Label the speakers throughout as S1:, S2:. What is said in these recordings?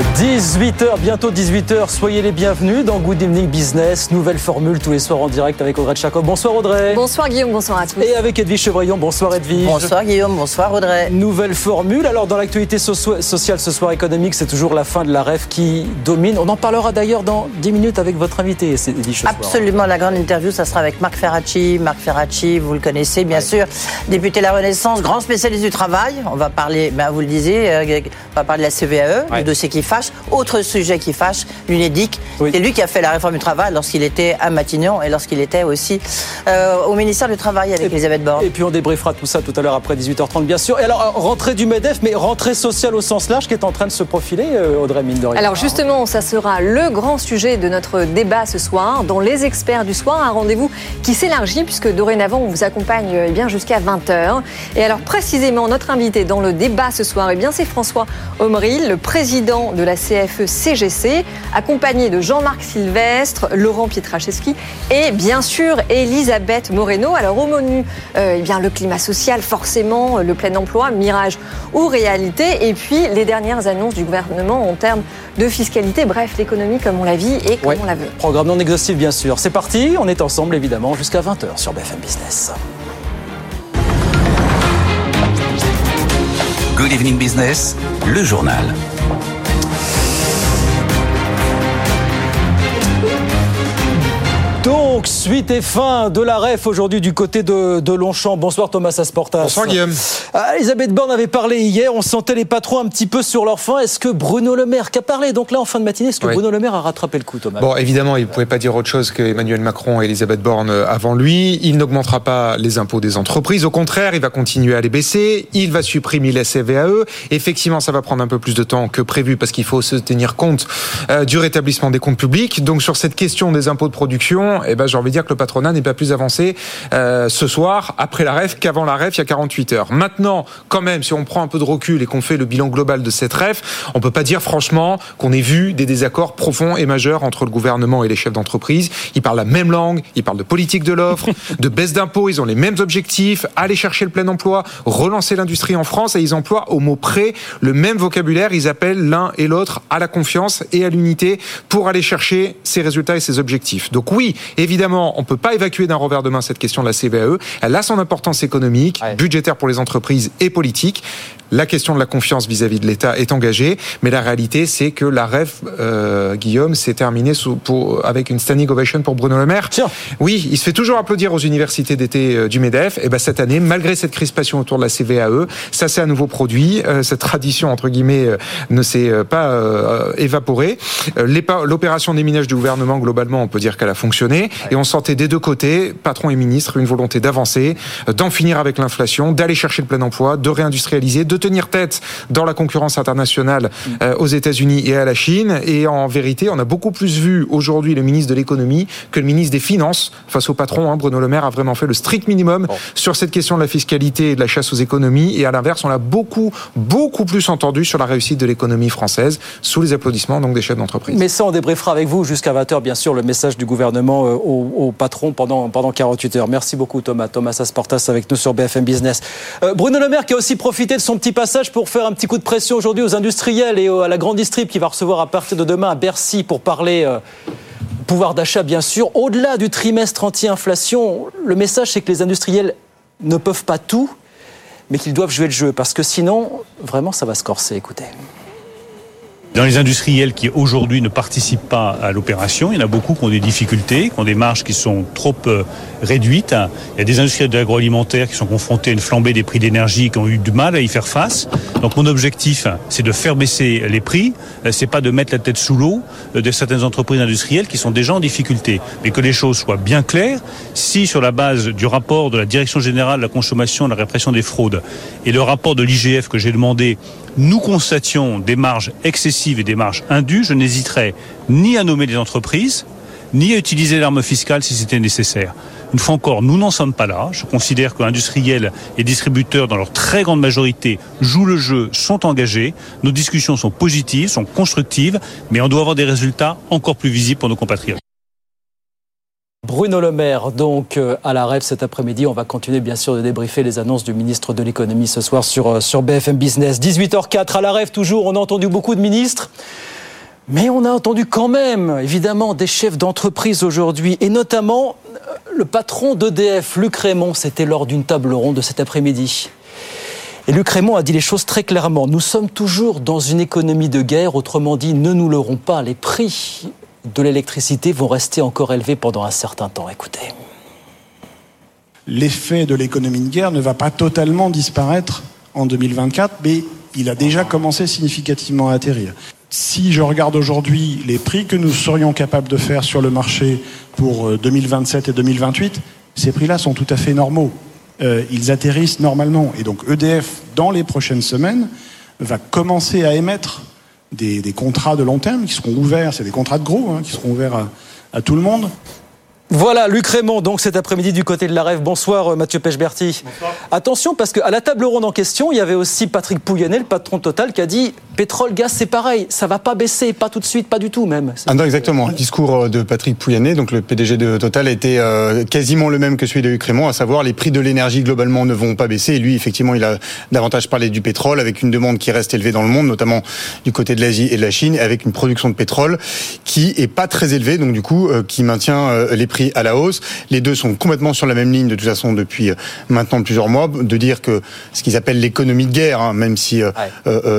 S1: 18h, bientôt 18h, soyez les bienvenus dans Good Evening Business, nouvelle formule tous les soirs en direct avec Audrey Tchakov. Bonsoir Audrey.
S2: Bonsoir Guillaume, bonsoir à tous.
S1: Et avec Edwige Chevrillon, bonsoir Edwige.
S3: Bonsoir Guillaume, bonsoir Audrey.
S1: Nouvelle formule, alors dans l'actualité sociale ce soir économique, c'est toujours la fin de la rêve qui domine. On en parlera d'ailleurs dans 10 minutes avec votre invité, Edwige ce soir.
S3: Absolument, la grande interview, ça sera avec Marc Ferracci. Marc Ferracci, vous le connaissez bien sûr, député La Renaissance, grand spécialiste du travail. On va parler, ben, vous le disiez, euh, on va parler de la CVAE,
S1: Ouais.
S3: du dossier qui fâche. Autre sujet qui fâche, l'UNEDIC.
S1: Oui.
S3: C'est lui qui a fait la réforme du travail lorsqu'il était à Matignon et lorsqu'il était aussi euh, au ministère du Travail avec
S1: Et-
S3: Elisabeth Borne.
S1: Et puis on débriefera tout ça tout à l'heure après 18h30 bien sûr. Et alors euh, rentrée du MEDEF, mais rentrée sociale au sens large qui est en train de se profiler, euh, Audrey rien.
S2: Alors justement, ça sera le grand sujet de notre débat ce soir. Dans Les Experts du soir, un rendez-vous qui s'élargit puisque dorénavant, on vous accompagne eh bien jusqu'à 20h. Et alors précisément, notre invité dans le débat ce soir, eh bien c'est François Omril, le président de la E CFE-CGC, accompagné de Jean-Marc Sylvestre, Laurent Pietraszewski et bien sûr Elisabeth Moreno. Alors au menu, euh, eh bien le climat social, forcément, le plein emploi, mirage ou réalité, et puis les dernières annonces du gouvernement en termes de fiscalité, bref, l'économie comme on la vit et comme
S1: Ouais.
S2: on la veut.
S1: Programme non exhaustif bien sûr. C'est parti, on est ensemble évidemment jusqu'à 20h sur BFM Business.
S4: Good evening business, le journal.
S1: Donc, suite et fin de la REF aujourd'hui du côté de, de Longchamp. Bonsoir Thomas Asportas.
S5: Bonsoir Guillaume.
S1: Ah, Elisabeth Borne avait parlé hier, on sentait les patrons un petit peu sur leur faim. Est-ce que Bruno Le Maire, qui a parlé donc là en fin de matinée, est-ce que
S5: Oui.
S1: Bruno Le Maire a rattrapé le coup Thomas?
S5: Bon, évidemment, il ne pouvait pas dire autre chose que Emmanuel Macron et Elisabeth Borne avant lui. Il n'augmentera pas les impôts des entreprises. Au contraire, il va continuer à les baisser. Il va supprimer la CVAE. Effectivement, ça va prendre un peu plus de temps que prévu parce qu'il faut se tenir compte euh, du rétablissement des comptes publics. Donc, sur cette question des impôts de production, eh ben, j'ai envie de dire que le patronat n'est pas plus avancé euh, ce soir, après la REF, qu'avant la REF, il y a 48 heures. Maintenant, quand même, si on prend un peu de recul et qu'on fait le bilan global de cette REF, on peut pas dire franchement qu'on ait vu des désaccords profonds et majeurs entre le gouvernement et les chefs d'entreprise. Ils parlent la même langue, ils parlent de politique de l'offre, de baisse d'impôts, ils ont les mêmes objectifs, aller chercher le plein emploi, relancer l'industrie en France et ils emploient au mot près le même vocabulaire. Ils appellent l'un et l'autre à la confiance et à l'unité pour aller chercher ces résultats et ces objectifs. Donc oui, évidemment, on peut pas évacuer d'un revers de main cette question de la CVAE. Elle a son importance économique,
S1: Ouais.
S5: budgétaire pour les entreprises et politique. La question de la confiance vis-à-vis de l'État est engagée, mais la réalité, c'est que la REF, euh, Guillaume, s'est terminée sous, pour, avec une standing ovation pour Bruno Le Maire.
S1: Tiens.
S5: Oui, il se fait toujours applaudir aux universités d'été euh, du MEDEF. Et ben cette année, malgré cette crispation autour de la CVAE, ça s'est à nouveau produit. Euh, cette tradition entre guillemets euh, ne s'est euh, pas euh, évaporée. Euh, L'opération des minages du gouvernement, globalement, on peut dire qu'elle a fonctionné. Et on sentait des deux côtés, patron et ministre, une volonté d'avancer, euh, d'en finir avec l'inflation, d'aller chercher le plein emploi, de réindustrialiser, de tenir tête dans la concurrence internationale euh, aux États-Unis et à la Chine. Et en vérité, on a beaucoup plus vu aujourd'hui le ministre de l'économie que le ministre des Finances face au patron. hein. Bruno Le Maire a vraiment fait le strict minimum sur cette question de la fiscalité et de la chasse aux économies. Et à l'inverse, on l'a beaucoup, beaucoup plus entendu sur la réussite de l'économie française sous les applaudissements donc des chefs d'entreprise.
S1: Mais ça, on débriefera avec vous jusqu'à 20h, bien sûr, le message du gouvernement euh, au, au patron pendant, pendant 48 heures. Merci beaucoup, Thomas. Thomas Asportas avec nous sur BFM Business. Euh, Bruno Le Maire qui a aussi profité de son petit passage pour faire un petit coup de pression aujourd'hui aux industriels et à la grande distrib qui va recevoir à partir de demain à Bercy pour parler. euh, Pouvoir d'achat, bien sûr. Au-delà du trimestre anti-inflation, le message, c'est que les industriels ne peuvent pas tout, mais qu'ils doivent jouer le jeu, parce que sinon, vraiment, ça va se corser. Écoutez.
S6: Dans les industriels qui aujourd'hui ne participent pas à l'opération, il y en a beaucoup qui ont des difficultés, qui ont des marges qui sont trop euh, réduites. Il y a des industriels de l'agroalimentaire qui sont confrontés à une flambée des prix d'énergie, qui ont eu du mal à y faire face. Donc mon objectif, c'est de faire baisser les prix. Euh, C'est pas de mettre la tête sous l'eau euh, de certaines entreprises industrielles qui sont déjà en difficulté, mais que les choses soient bien claires. Si sur la base du rapport de la Direction générale de la consommation de la répression des fraudes et le rapport de l'IGF que j'ai demandé, nous constations des marges excessives et des marges indues, je n'hésiterai ni à nommer des entreprises, ni à utiliser l'arme fiscale si c'était nécessaire. Une fois encore, nous n'en sommes pas là. Je considère que industriels et distributeurs, dans leur très grande majorité, jouent le jeu, sont engagés. Nos discussions sont positives, sont constructives, mais on doit avoir des résultats encore plus visibles pour nos compatriotes.
S1: Bruno Le Maire, donc euh, à la rêve cet après-midi. On va continuer bien sûr de débriefer les annonces du ministre de l'économie ce soir sur, euh, sur BFM Business. 18h04 à la rêve toujours. On a entendu beaucoup de ministres. Mais on a entendu quand même, évidemment, des chefs d'entreprise aujourd'hui, et notamment euh, le patron d'EDF, Luc Raymond, c'était lors d'une table ronde de cet après-midi. Et Luc Raymond a dit les choses très clairement. Nous sommes toujours dans une économie de guerre, autrement dit, ne nous leurrons pas, les prix de l'électricité vont rester encore élevés pendant un certain temps. Écoutez.
S7: L'effet de l'économie de guerre ne va pas totalement disparaître en 2024, mais il a déjà commencé significativement à atterrir. Si je regarde aujourd'hui les prix que nous serions capables de faire sur le marché pour 2027 et 2028, ces prix-là sont tout à fait normaux. Euh, ils atterrissent normalement. Et donc EDF, dans les prochaines semaines, va commencer à émettre des, contrats de long terme qui seront ouverts, c'est des contrats de gros, hein, qui seront ouverts à, tout le monde.
S1: Voilà, Luc Raymond, donc cet après-midi du côté de la Rêve. Bonsoir Mathieu Pechberti. Bonsoir. Attention, parce qu'à la table ronde en question, il y avait aussi Patrick Pouyanné, le patron Total, qui a dit pétrole, gaz, c'est pareil, ça va pas baisser, pas tout de suite, pas du tout même.
S8: Ah non, exactement. Le discours de Patrick Pouyanné, donc le PDG de Total, a été euh, quasiment le même que celui de Luc Raymond, à savoir les prix de l'énergie globalement ne vont pas baisser. Et lui, effectivement, il a davantage parlé du pétrole, avec une demande qui reste élevée dans le monde, notamment du côté de l'Asie et de la Chine, avec une production de pétrole qui est pas très élevée, donc du coup, euh, qui maintient euh, les prix à la hausse. Les deux sont complètement sur la même ligne de toute façon depuis maintenant plusieurs mois. De dire que ce qu'ils appellent l'économie de guerre, hein, même si ouais.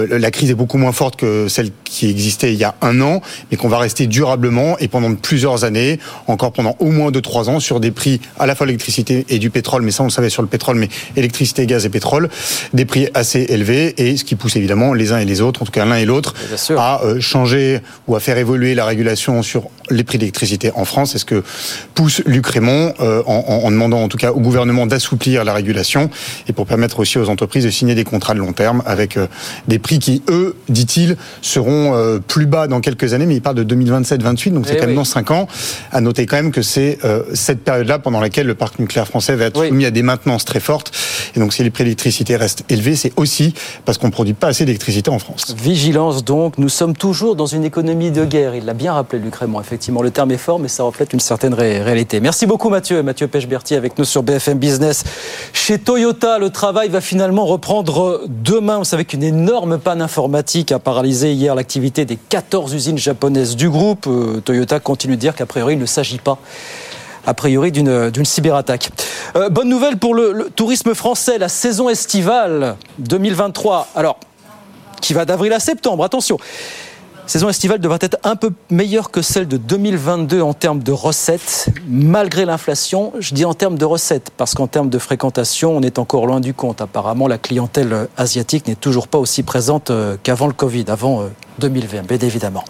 S8: la crise est beaucoup moins forte que celle qui existait il y a un an, mais qu'on va rester durablement et pendant plusieurs années, encore pendant au moins deux trois ans, sur des prix à la fois l'électricité et du pétrole, mais ça on le savait sur le pétrole, mais électricité, gaz et pétrole, des prix assez élevés et ce qui pousse évidemment les uns et les autres, en tout cas l'un et l'autre, à changer ou à faire évoluer la régulation sur les prix d'électricité en France. C'est ce que pousse Luc Raymond euh, en, en, demandant en tout cas au gouvernement d'assouplir la régulation et pour permettre aussi aux entreprises de signer des contrats de long terme avec euh, des prix qui, eux, dit-il, seront euh, plus bas dans quelques années, mais il parle de 2027-28, donc c'est quand même dans 5 ans. À noter quand même que c'est euh, cette période-là pendant laquelle le parc nucléaire français va être oui. soumis à des maintenances très fortes. Et donc si les prix d'électricité restent élevés, c'est aussi parce qu'on ne produit pas assez d'électricité en France.
S1: Vigilance donc, nous sommes toujours dans une économie de guerre. Il l'a bien rappelé, Luc Raymond, effectivement. Le terme est fort, mais ça reflète une certaine Merci beaucoup Mathieu. Mathieu Pechberti avec nous sur BFM Business. Chez Toyota, le travail va finalement reprendre demain. Vous savez qu'une énorme panne informatique a paralysé hier l'activité des 14 usines japonaises du groupe. Euh, Toyota continue de dire qu'a priori, il ne s'agit pas a priori d'une cyberattaque. Euh, bonne nouvelle pour le, le, tourisme français, la saison estivale 2023. Alors, qui va d'avril à septembre, attention. Saison estivale devrait être un peu meilleure que celle de 2022 en termes de recettes, malgré l'inflation. Je dis en termes de recettes, parce qu'en termes de fréquentation, on est encore loin du compte. Apparemment, la clientèle asiatique n'est toujours pas aussi présente euh, qu'avant le Covid, avant 2020, bien évidemment.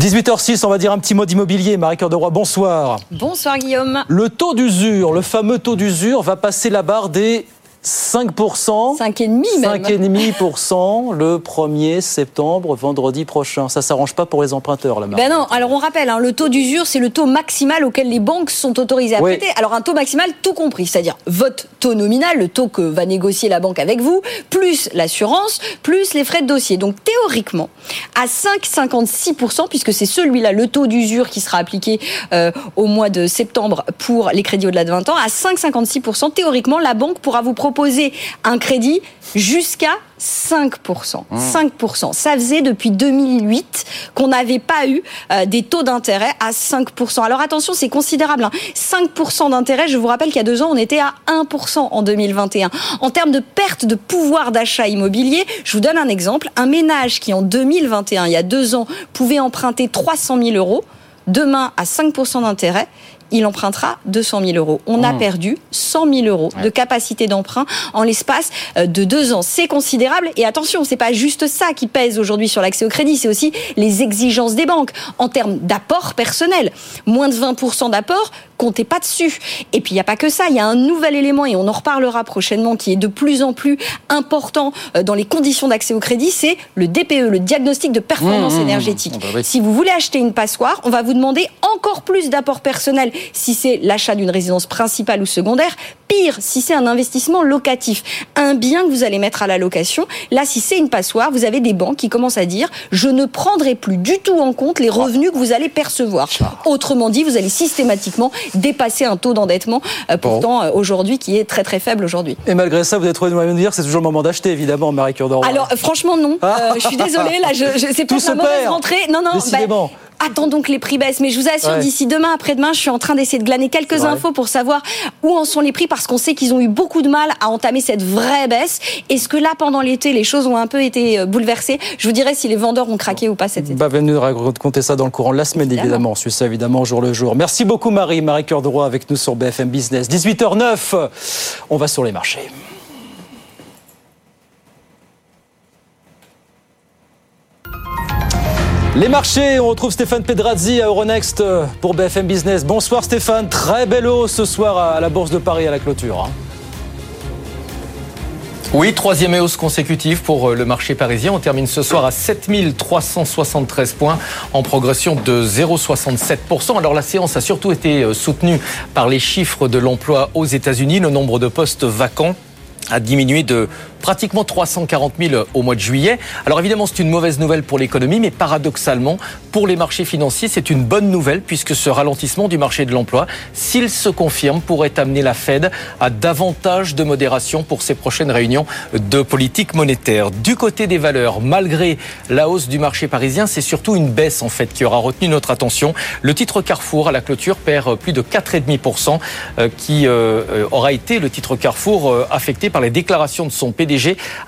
S1: 18h06, on va dire un petit mot d'immobilier. Marie-Cœur de Roy, bonsoir.
S9: Bonsoir Guillaume.
S1: Le taux d'usure, le fameux taux d'usure, va passer la barre des 5%.
S9: 5,5 même.
S1: 5,5% le 1er septembre, vendredi prochain. Ça s'arrange pas pour les emprunteurs, là,
S9: Ben non, alors on rappelle, hein, le taux d'usure, c'est le taux maximal auquel les banques sont autorisées à
S1: Oui.
S9: prêter. Alors un taux maximal tout compris, c'est-à-dire votre taux nominal, le taux que va négocier la banque avec vous, plus l'assurance, plus les frais de dossier. Donc théoriquement, à 5,56%, puisque c'est celui-là, le taux d'usure qui sera appliqué euh, au mois de septembre pour les crédits au-delà de 20 ans, à 5,56%, théoriquement, la banque pourra vous proposer un crédit jusqu'à 5%. 5%. Ça faisait depuis 2008 qu'on n'avait pas eu euh, des taux d'intérêt à 5%. Alors attention, c'est considérable. hein. 5% d'intérêt, je vous rappelle qu'il y a deux ans, on était à 1% en 2021. En termes de perte de pouvoir d'achat immobilier, je vous donne un exemple. Un ménage qui en 2021, il y a deux ans, pouvait emprunter 300 000 euros, demain à 5% d'intérêt, il empruntera 200 000 euros. On a
S1: Mmh.
S9: perdu 100 000 euros de capacité d'emprunt en l'espace euh, de deux ans. C'est considérable. Et attention, c'est pas juste ça qui pèse aujourd'hui sur l'accès au crédit, c'est aussi les exigences des banques en termes d'apport personnel. Moins de 20% d'apport, comptez pas dessus. Et puis il n'y a pas que ça, il y a un nouvel élément et on en reparlera prochainement qui est de plus en plus important euh, dans les conditions d'accès au crédit, c'est le DPE, le diagnostic de performance
S1: Mmh, mmh,
S9: énergétique.
S1: mmh. Ah bah.
S9: Si vous voulez acheter une passoire, on va vous demander encore plus d'apport personnel si c'est l'achat d'une résidence principale ou secondaire. Pire, si c'est un investissement locatif, un bien que vous allez mettre à la location. Là, si c'est une passoire, vous avez des banques qui commencent à dire je ne prendrai plus du tout en compte les revenus que vous allez percevoir. Autrement dit, vous allez systématiquement dépasser un taux d'endettement euh, pourtant euh, aujourd'hui qui est très très faible aujourd'hui.
S1: Et malgré ça, vous avez trouvé le moyen de dire c'est toujours le moment d'acheter, évidemment, Marie Cure.
S9: Alors euh, franchement non, Euh, je suis désolée là, je, je c'est pas ma mauvaise rentrée. Non non, bah, attendons que les prix baissent. Mais je vous assure,
S1: Ouais.
S9: d'ici demain, après-demain, je suis en train d'essayer de glaner quelques infos pour savoir où en sont les prix parce qu'on sait qu'ils ont eu beaucoup de mal à entamer cette vraie baisse. Est-ce que là, pendant l'été, les choses ont un peu été euh, bouleversées? Je vous dirais si les vendeurs ont craqué ou pas cet été.
S1: Bah, venez nous raconter ça dans le courant de la semaine,
S9: Évidemment.
S1: évidemment. On suit ça, évidemment, jour le jour. Merci beaucoup, Marie. Marie Cœur de Roi avec nous sur BFM Business. 18h09, on va sur les marchés. Les marchés, on retrouve Stéphane Pedrazzi à Euronext euh, pour BFM Business. Bonsoir Stéphane, très belle hausse ce soir à la Bourse de Paris à la clôture. hein.
S10: Oui, troisième hausse consécutive pour euh, le marché parisien. On termine ce soir à 7373 points en progression de 0,67%. Alors la séance a surtout été euh, soutenue par les chiffres de l'emploi aux États-Unis. Le nombre de postes vacants a diminué de pratiquement 340 000 au mois de juillet. Alors évidemment, c'est une mauvaise nouvelle pour l'économie, mais paradoxalement, pour les marchés financiers, c'est une bonne nouvelle puisque ce ralentissement du marché de l'emploi, s'il se confirme, pourrait amener la Fed à davantage de modération pour ses prochaines réunions de politique monétaire. Du côté des valeurs, malgré la hausse du marché parisien, c'est surtout une baisse en fait qui aura retenu notre attention. Le titre Carrefour à la clôture perd plus de 4,5% euh, qui euh, euh, aura été le titre Carrefour affecté par les déclarations de son PDG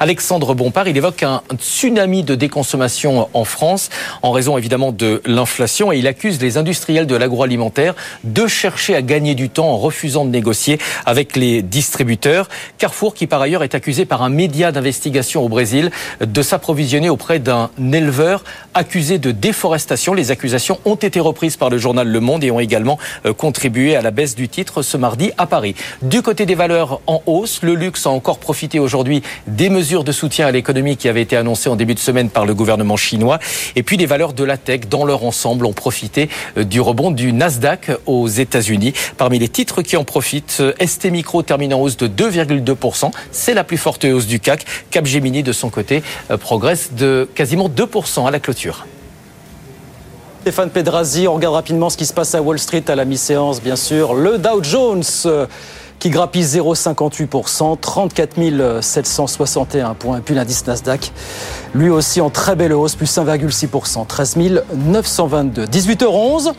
S10: Alexandre Bompard. Il évoque un tsunami de déconsommation en France en raison évidemment de l'inflation et il accuse les industriels de l'agroalimentaire de chercher à gagner du temps en refusant de négocier avec les distributeurs. Carrefour qui par ailleurs est accusé par un média d'investigation au Brésil de s'approvisionner auprès d'un éleveur accusé de déforestation. Les accusations ont été reprises par le journal Le Monde et ont également euh, contribué à la baisse du titre ce mardi à Paris. Du côté des valeurs en hausse, le luxe a encore profité aujourd'hui des mesures de soutien à l'économie qui avaient été annoncées en début de semaine par le gouvernement chinois. Et puis les valeurs de la tech dans leur ensemble ont profité euh, du rebond du Nasdaq aux États-Unis. Parmi les titres qui en profitent, euh, ST Micro termine en hausse de 2,2%. C'est la plus forte hausse du CAC. Capgemini de son côté euh, progresse de quasiment 2% à la clôture.
S1: Stéphane Pedrazzi, on regarde rapidement ce qui se passe à Wall Street à la mi-séance, bien sûr. Le Dow Jones qui grappille 0,58%, 34 761 points. Puis l'indice Nasdaq, lui aussi en très belle hausse, plus 1,6%, 13 922. 18h11.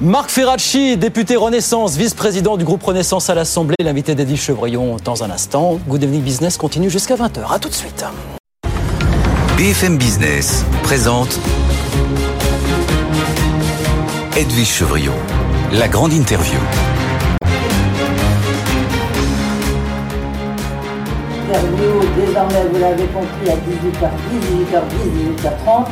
S1: Marc Ferracci, député Renaissance, vice-président du groupe Renaissance à l'Assemblée, l'invité d'Edith Chevrillon dans un instant. Good Evening Business continue jusqu'à 20h. À tout de suite.
S4: BFM Business présente Edwige Chevrillon, la grande interview.
S11: Interview, désormais vous l'avez compris, à 18h10, 18h10, 18h30.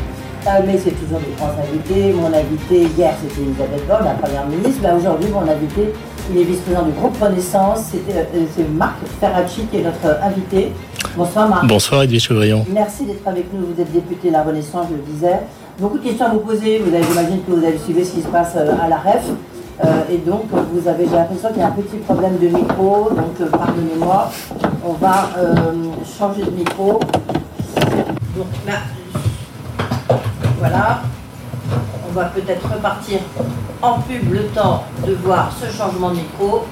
S11: Euh, mais c'est toujours des grands invités. Mon invité hier c'était Elisabeth Borne, la première ministre. Là aujourd'hui mon invité, il est vice-président du groupe Renaissance. C'était, euh, C'est Marc Ferracci qui est notre invité. Bonsoir Marc.
S12: Bonsoir Edwige Chevrillon.
S11: Merci d'être avec nous. Vous êtes député de la Renaissance, je le disais. Beaucoup de questions à vous poser. Vous avez, j'imagine que vous avez suivi ce qui se passe euh, à la REF. Euh, et donc, vous avez, j'ai l'impression qu'il y a un petit problème de micro. Donc, euh, pardonnez-moi. On va euh, changer de micro. Donc là, voilà. On va peut-être repartir en pub le temps de voir ce changement de micro.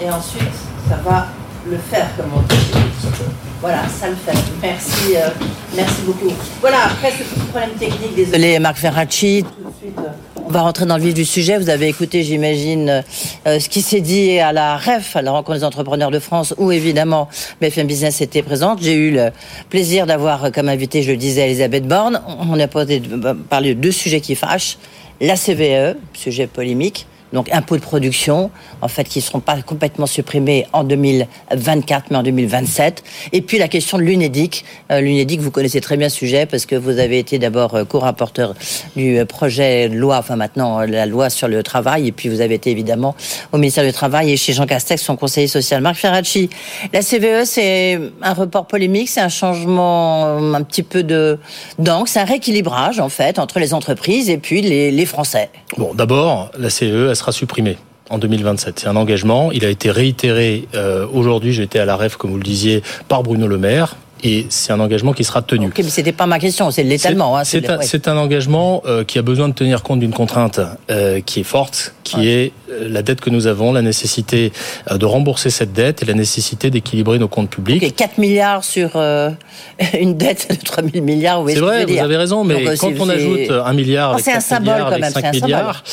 S11: Et ensuite, ça va le faire, comme on dit. Voilà, ça le fait. Merci, euh, merci beaucoup. Voilà, après ce petit problème technique, désolé Marc Ferracci. Tout de suite, euh, on va rentrer dans le vif du sujet. Vous avez écouté, j'imagine, euh, ce qui s'est dit à la REF, à la rencontre des entrepreneurs de France, où évidemment BFM Business était présente. J'ai eu le plaisir d'avoir comme invité, je le disais, Elisabeth Borne. On a parlé de deux sujets qui fâchent. La CVE, sujet polémique, donc impôts de production, en fait, qui ne seront pas complètement supprimés en 2024, mais en 2027. Et puis la question de l'UNEDIC. Euh, L'UNEDIC, vous connaissez très bien ce sujet parce que vous avez été d'abord euh, co-rapporteur du euh, projet de loi, enfin maintenant la loi sur le travail, et puis vous avez été évidemment au ministère du Travail et chez Jean Castex, son conseiller social. Marc Ferracci, la CVE, c'est un report polémique, c'est un changement un petit peu de d'angle, c'est un rééquilibrage en fait entre les entreprises et puis les, les Français.
S12: Bon, d'abord, la CVE, sera supprimée en 2027. C'est un engagement. Il a été réitéré euh, aujourd'hui. J'étais à la REF, comme vous le disiez, par Bruno Le Maire. Et c'est un engagement qui sera tenu.
S11: Ok, mais c'était pas ma question, c'est l'étalement. Hein,
S12: c'est un, un, engagement euh, qui a besoin de tenir compte d'une contrainte euh, qui est forte, qui ouais. est la dette que nous avons, la nécessité de rembourser cette dette et la nécessité d'équilibrer nos comptes publics.
S11: Okay, 4 milliards sur euh, une dette de 3 000 milliards,
S12: C'est vrai, vous avez raison, mais Donc, quand on ajoute un milliard, avec
S11: oh, 4 un symbole,
S12: milliards,
S11: quand même,
S12: avec 5 milliards,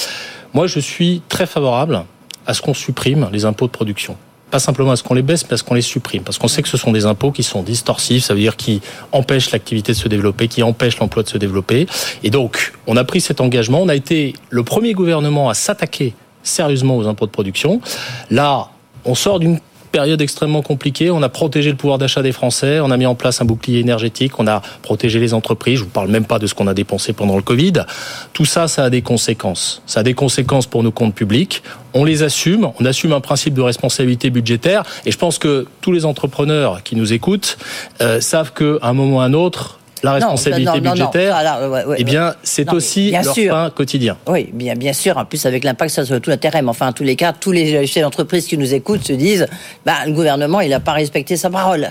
S12: moi je suis très favorable à ce qu'on supprime les impôts de production pas simplement à ce qu'on les baisse, mais à ce qu'on les supprime. Parce qu'on sait que ce sont des impôts qui sont distorsifs, ça veut dire qui empêchent l'activité de se développer, qui empêchent l'emploi de se développer. Et donc, on a pris cet engagement. On a été le premier gouvernement à s'attaquer sérieusement aux impôts de production. Là, on sort d'une période extrêmement compliquée. On a protégé le pouvoir d'achat des Français, on a mis en place un bouclier énergétique, on a protégé les entreprises. Je vous parle même pas de ce qu'on a dépensé pendant le Covid. Tout ça, ça a des conséquences. Ça a des conséquences pour nos comptes publics. On les assume, on assume un principe de responsabilité budgétaire. Et je pense que tous les entrepreneurs qui nous écoutent euh, savent qu'à un moment ou à un autre, la responsabilité non, non, budgétaire, ouais, ouais, eh bien, c'est aussi bien leur sûr. pain quotidien.
S11: Oui, bien, bien sûr. En plus, avec l'impact sur tout l'intérêt. Mais enfin, en tous les cas, tous les chefs d'entreprise qui nous écoutent se disent, bah, le gouvernement, il n'a pas respecté sa parole.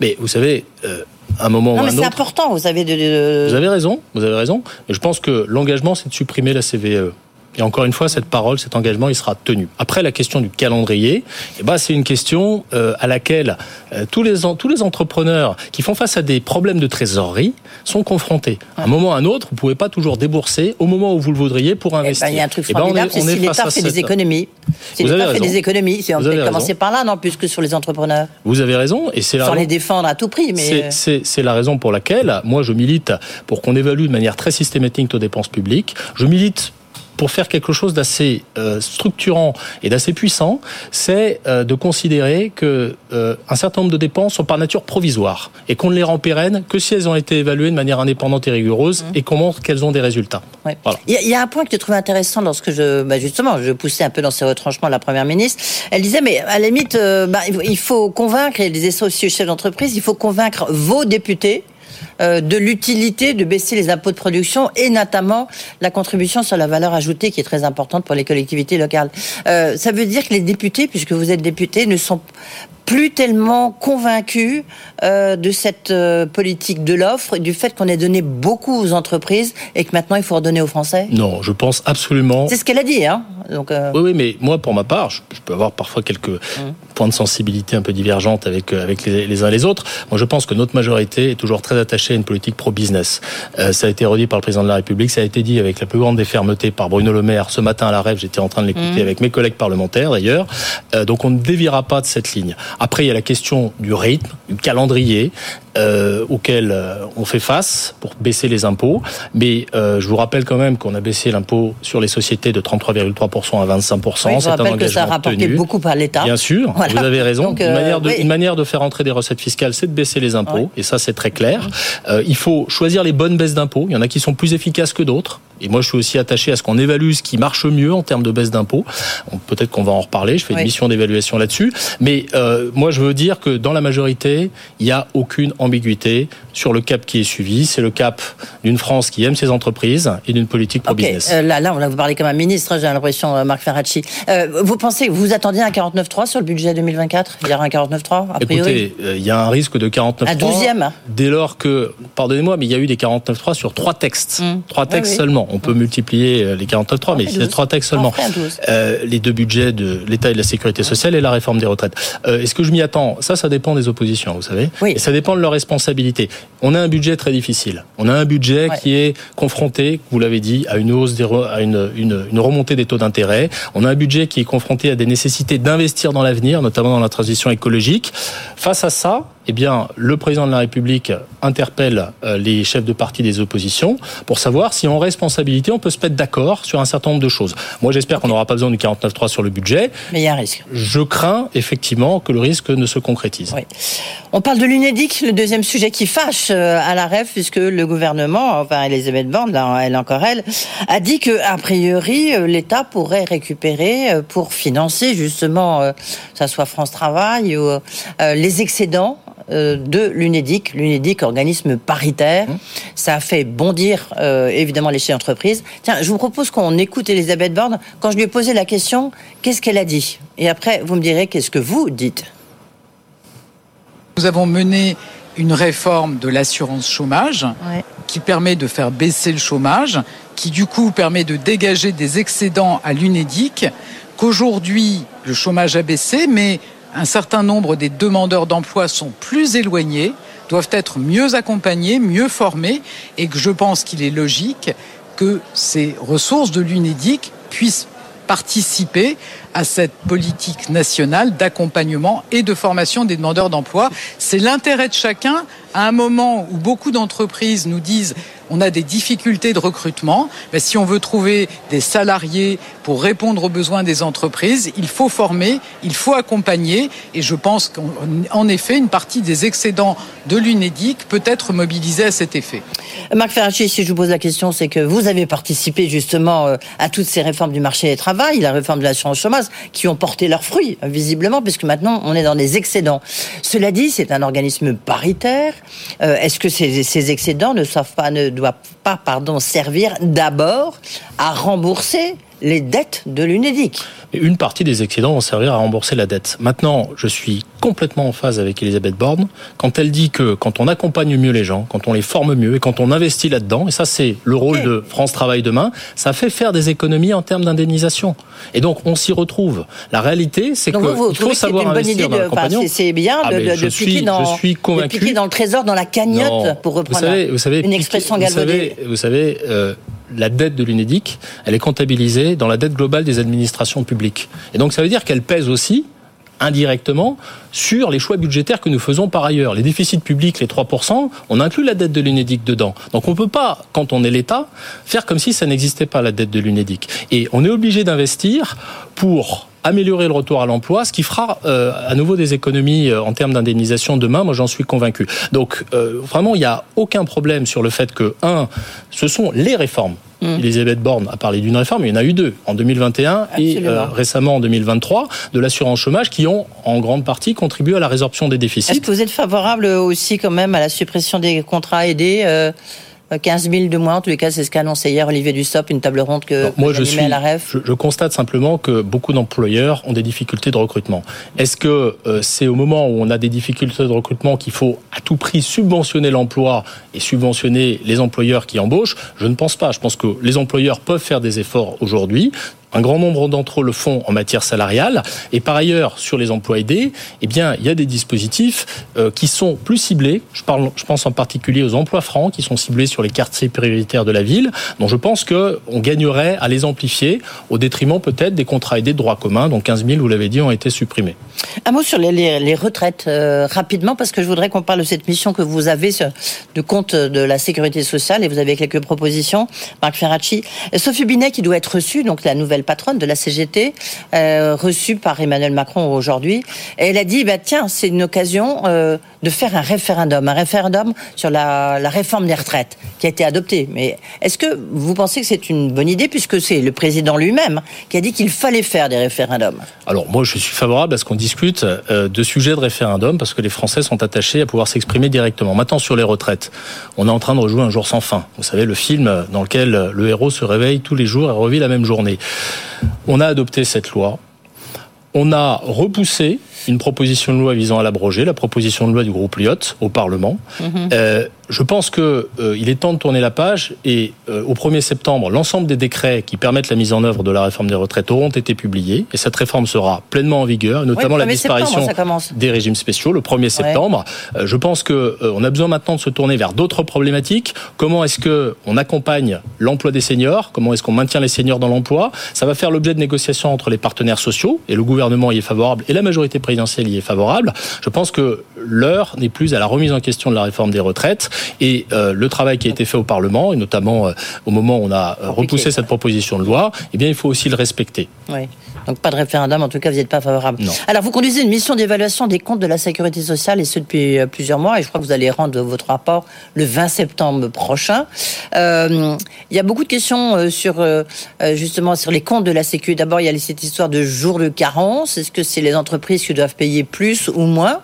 S12: Mais vous savez. Euh, à un moment
S11: non,
S12: ou
S11: mais
S12: un autre.
S11: c'est important, vous savez. De, de...
S12: Vous avez raison, vous avez raison. Mais je pense que l'engagement, c'est de supprimer la CVE. Et encore une fois, cette parole, cet engagement, il sera tenu. Après, la question du calendrier, eh ben, c'est une question euh, à laquelle euh, tous, les, tous les entrepreneurs qui font face à des problèmes de trésorerie sont confrontés. À un moment ou à un autre, vous ne pouvez pas toujours débourser au moment où vous le voudriez pour investir.
S11: Il eh ben, y a un truc formidable, eh ben, c'est si l'État fait cette... des économies. Si l'État fait des économies, c'est on peut commencer par là, non, plus que sur les entrepreneurs.
S12: Vous avez raison. Et c'est
S11: Sans les défendre à tout prix. mais
S12: C'est la raison pour laquelle, moi, je milite pour qu'on évalue de manière très systématique nos dépenses publiques. Je milite pour faire quelque chose d'assez euh, structurant et d'assez puissant, c'est euh, de considérer que euh, un certain nombre de dépenses sont par nature provisoires et qu'on ne les rend pérennes que si elles ont été évaluées de manière indépendante et rigoureuse mmh. et qu'on montre qu'elles ont des résultats.
S11: Ouais. Voilà. Il, y a, un point que je trouve intéressant lorsque je, bah justement, je poussais un peu dans ces retranchements la première ministre. Elle disait, mais à la limite, bah, il faut convaincre, et elle disait ça aussi aux chefs d'entreprise, il faut convaincre vos députés euh, de l'utilité de baisser les impôts de production et notamment la contribution sur la valeur ajoutée qui est très importante pour les collectivités locales. Euh, ça veut dire que les députés, puisque vous êtes députés, ne sont plus tellement convaincus euh, de cette euh, politique de l'offre et du fait qu'on ait donné beaucoup aux entreprises et que maintenant il faut redonner aux Français?
S12: Non, je pense absolument.
S11: C'est ce qu'elle a dit, hein Donc, euh...
S12: Oui, oui, mais moi, pour ma part, je, je peux avoir parfois quelques mmh. points de sensibilité un peu divergentes avec euh, avec les, les, uns et les autres. Moi, je pense que notre majorité est toujours très attachée à une politique pro-business. Euh, ça a été redit par le président de la République, ça a été dit avec la plus grande des fermetés par Bruno Le Maire ce matin à la rêve. J'étais en train de l'écouter mmh. avec mes collègues parlementaires d'ailleurs. Euh, donc, on ne déviera pas de cette ligne. Après, il y a la question du rythme, du calendrier euh, auquel euh, on fait face pour baisser les impôts. Mais euh, je vous rappelle quand même qu'on a baissé l'impôt sur les sociétés de 33,3% à 25%.
S11: Oui, je rappelle un que ça a rapporté
S12: tenu.
S11: beaucoup par l'État.
S12: Bien sûr, voilà. vous avez raison. Donc, euh, une, manière de, oui. une, manière de, faire entrer des recettes fiscales, c'est de baisser les impôts. Oui. Et ça, c'est très clair. Euh, il faut choisir les bonnes baisses d'impôts. Il y en a qui sont plus efficaces que d'autres. Et moi, je suis aussi attaché à ce qu'on évalue ce qui marche mieux en termes de baisse d'impôts. Peut-être qu'on va en reparler. Je fais une mission d'évaluation là-dessus. Mais euh, moi, je veux dire que dans la majorité, il n'y a aucune ambiguïté sur le cap qui est suivi. C'est le cap d'une France qui aime ses entreprises et d'une politique pro-business.
S11: Okay. Euh, là, là, on vous parler comme un ministre, j'ai l'impression, euh, Marc Ferracci. Euh, vous pensez, vous attendiez un 49.3 sur le budget 2024 Il y aura un 49.3 a priori?
S12: Écoutez, euh, il y a un risque de 49.3.
S11: Un 12e
S12: Dès lors que, pardonnez-moi, mais il y a eu des 49.3 sur trois textes. Mmh. Trois textes oui, oui. seulement. On peut multiplier les 49.3, mais c'est trois textes seulement. Euh, les deux budgets de l'État et de la sécurité sociale et la réforme des retraites. Euh, Est-ce que je m'y attends? Ça, ça dépend des oppositions, vous savez.
S11: Oui.
S12: Et ça dépend de leur responsabilité. On a un budget très difficile. On a un budget ouais. qui est confronté, vous l'avez dit, à une hausse, des à une, une, une remontée des taux d'intérêt. On a un budget qui est confronté à des nécessités d'investir dans l'avenir, notamment dans la transition écologique. Face à ça, eh bien, le président de la République interpelle euh, les chefs de parti des oppositions pour savoir si en responsabilité on peut se mettre d'accord sur un certain nombre de choses. Moi, j'espère qu'on n'aura pas besoin du 49.3 sur le budget.
S11: Mais il y a un risque.
S12: Je crains effectivement que le risque ne se concrétise.
S11: Oui. On parle de l'UNEDIC, le deuxième sujet qui fâche euh, à la REF, puisque le gouvernement, enfin Elisabeth Borne, là, elle encore elle, a dit que a priori euh, l'État pourrait récupérer euh, pour financer justement, que ça soit France Travail ou les excédents de l'UNEDIC, l'UNEDIC, organisme paritaire. Mmh. Ça a fait bondir évidemment les chefs d'entreprise. Tiens, je vous propose qu'on écoute Elisabeth Borne. Quand je lui ai posé la question, qu'est-ce qu'elle a dit? Et après, vous me direz qu'est-ce que vous dites?
S13: Nous avons mené une réforme de l'assurance chômage qui permet de faire baisser le chômage, qui du coup permet de dégager des excédents à l'UNEDIC, qu'aujourd'hui le chômage a baissé, mais un certain nombre des demandeurs d'emploi sont plus éloignés, doivent être mieux accompagnés, mieux formés, et que je pense qu'il est logique que ces ressources de l'UNEDIC puissent participer à cette politique nationale d'accompagnement et de formation des demandeurs d'emploi. C'est l'intérêt de chacun à un moment où beaucoup d'entreprises nous disent on a des difficultés de recrutement, mais si on veut trouver des salariés pour répondre aux besoins des entreprises, il faut former, il faut accompagner, et je pense qu'en effet, une partie des excédents de l'UNEDIC peut être mobilisée à cet effet.
S11: Marc Ferracci, si je vous pose la question, c'est que vous avez participé justement euh, à toutes ces réformes du marché du travail, la réforme de l'assurance chômage, qui ont porté leurs fruits, visiblement, puisque maintenant on est dans des excédents. Cela dit, c'est un organisme paritaire. Euh, est-ce que ces, excédents ne, pas, ne doivent pas pardon, servir d'abord à rembourser les dettes de l'UNEDIC
S12: une partie des excédents vont servir à rembourser la dette. Maintenant, je suis complètement en phase avec Elisabeth Borne quand elle dit que quand on accompagne mieux les gens, quand on les forme mieux et quand on investit là-dedans, et ça c'est le rôle de France Travail demain, ça fait faire des économies en termes d'indemnisation. Et donc on s'y retrouve. La réalité, c'est qu'il faut savoir investir dans l'accompagnement.
S11: C'est bien
S12: ah,
S11: de, de, de piquer dans,
S12: je suis convaincu.
S11: piquer dans le trésor, dans la cagnotte, pour reprendre vous savez, vous savez, une expression galvaudée.
S12: Vous savez, vous savez euh, la dette de l'UNEDIC, elle est comptabilisée dans la dette globale des administrations publiques. Et donc ça veut dire qu'elle pèse aussi indirectement sur les choix budgétaires que nous faisons par ailleurs. Les déficits publics, les 3%, on inclut la dette de l'UNEDIC dedans. Donc on ne peut pas, quand on est l'État, faire comme si ça n'existait pas la dette de l'UNEDIC. Et on est obligé d'investir pour améliorer le retour à l'emploi, ce qui fera euh, à nouveau des économies euh, en termes d'indemnisation demain, moi j'en suis convaincu. Donc euh, vraiment, il n'y a aucun problème sur le fait que, un, ce sont les réformes Mm. Elisabeth Borne a parlé d'une réforme, il y en a eu deux, en 2021 et euh, récemment en 2023, de l'assurance chômage qui ont en grande partie contribué à la résorption des déficits.
S11: Est-ce que vous êtes favorable aussi quand même à la suppression des contrats aidés euh, 15 000 de moins. En tous les cas, c'est ce qu'a annoncé hier Olivier Dussopt, une table ronde que,
S12: moi, je
S11: suis, à la REF.
S12: Je, je, constate simplement que beaucoup d'employeurs ont des difficultés de recrutement. Est-ce que euh, c'est au moment où on a des difficultés de recrutement qu'il faut à tout prix subventionner l'emploi et subventionner les employeurs qui embauchent? Je ne pense pas. Je pense que les employeurs peuvent faire des efforts aujourd'hui un grand nombre d'entre eux le font en matière salariale. Et par ailleurs, sur les emplois aidés, eh bien, il y a des dispositifs euh, qui sont plus ciblés. Je, parle, je pense en particulier aux emplois francs qui sont ciblés sur les quartiers prioritaires de la ville, dont je pense qu'on gagnerait à les amplifier au détriment peut-être des contrats aidés de droit commun, dont 15 000, vous l'avez dit, ont été supprimés.
S11: Un mot sur les, retraites, euh, rapidement, parce que je voudrais qu'on parle de cette mission que vous avez de compte de la sécurité sociale, et vous avez quelques propositions. Marc Ferracci. Sophie Binet, qui doit être reçue, donc la nouvelle patronne de la CGT, euh, reçue par Emmanuel Macron aujourd'hui. Elle a dit, bah, tiens, c'est une occasion euh, de faire un référendum, un référendum sur la, réforme des retraites qui a été adoptée. Mais est-ce que vous pensez que c'est une bonne idée, puisque c'est le président lui-même qui a dit qu'il fallait faire des référendums?
S12: Alors moi, je suis favorable à ce qu'on discute euh, de sujets de référendum, parce que les Français sont attachés à pouvoir s'exprimer directement. Maintenant, sur les retraites, on est en train de rejouer un jour sans fin. Vous savez, le film dans lequel le héros se réveille tous les jours et revit la même journée. On a adopté cette loi. On a repoussé une proposition de loi visant à l'abroger, la proposition de loi du groupe Lyot au Parlement. Mhm. Euh, je pense que euh, il est temps de tourner la page et euh, au 1er septembre, l'ensemble des décrets qui permettent la mise en œuvre de la réforme des retraites auront été publiés et cette réforme sera pleinement en vigueur, notamment
S11: Oui,
S12: la
S11: 1er
S12: disparition des régimes spéciaux le 1er septembre. Euh, je pense que on a besoin maintenant de se tourner vers d'autres problématiques. Comment est-ce que on accompagne l'emploi des seniors? Comment est-ce qu'on maintient les seniors dans l'emploi? Ça va faire l'objet de négociations entre les partenaires sociaux et le gouvernement y est favorable et la majorité présidentielle y est favorable. Je pense que l'heure n'est plus à la remise en question de la réforme des retraites et euh, le travail qui a été fait au Parlement et notamment euh, au moment où on a euh, repoussé cette proposition de loi, eh bien il faut aussi le respecter.
S11: Oui. Donc pas de référendum, en tout cas vous n'êtes pas favorable.
S12: Non.
S11: Alors vous conduisez une mission d'évaluation des comptes de la sécurité sociale et ce depuis euh, plusieurs mois et je crois que vous allez rendre votre rapport le 20 septembre prochain. Euh, il y a beaucoup de questions sur justement sur les comptes de la sécu. D'abord il y a cette histoire de jour de carence. Est-ce que c'est les entreprises qui doivent payer plus ou moins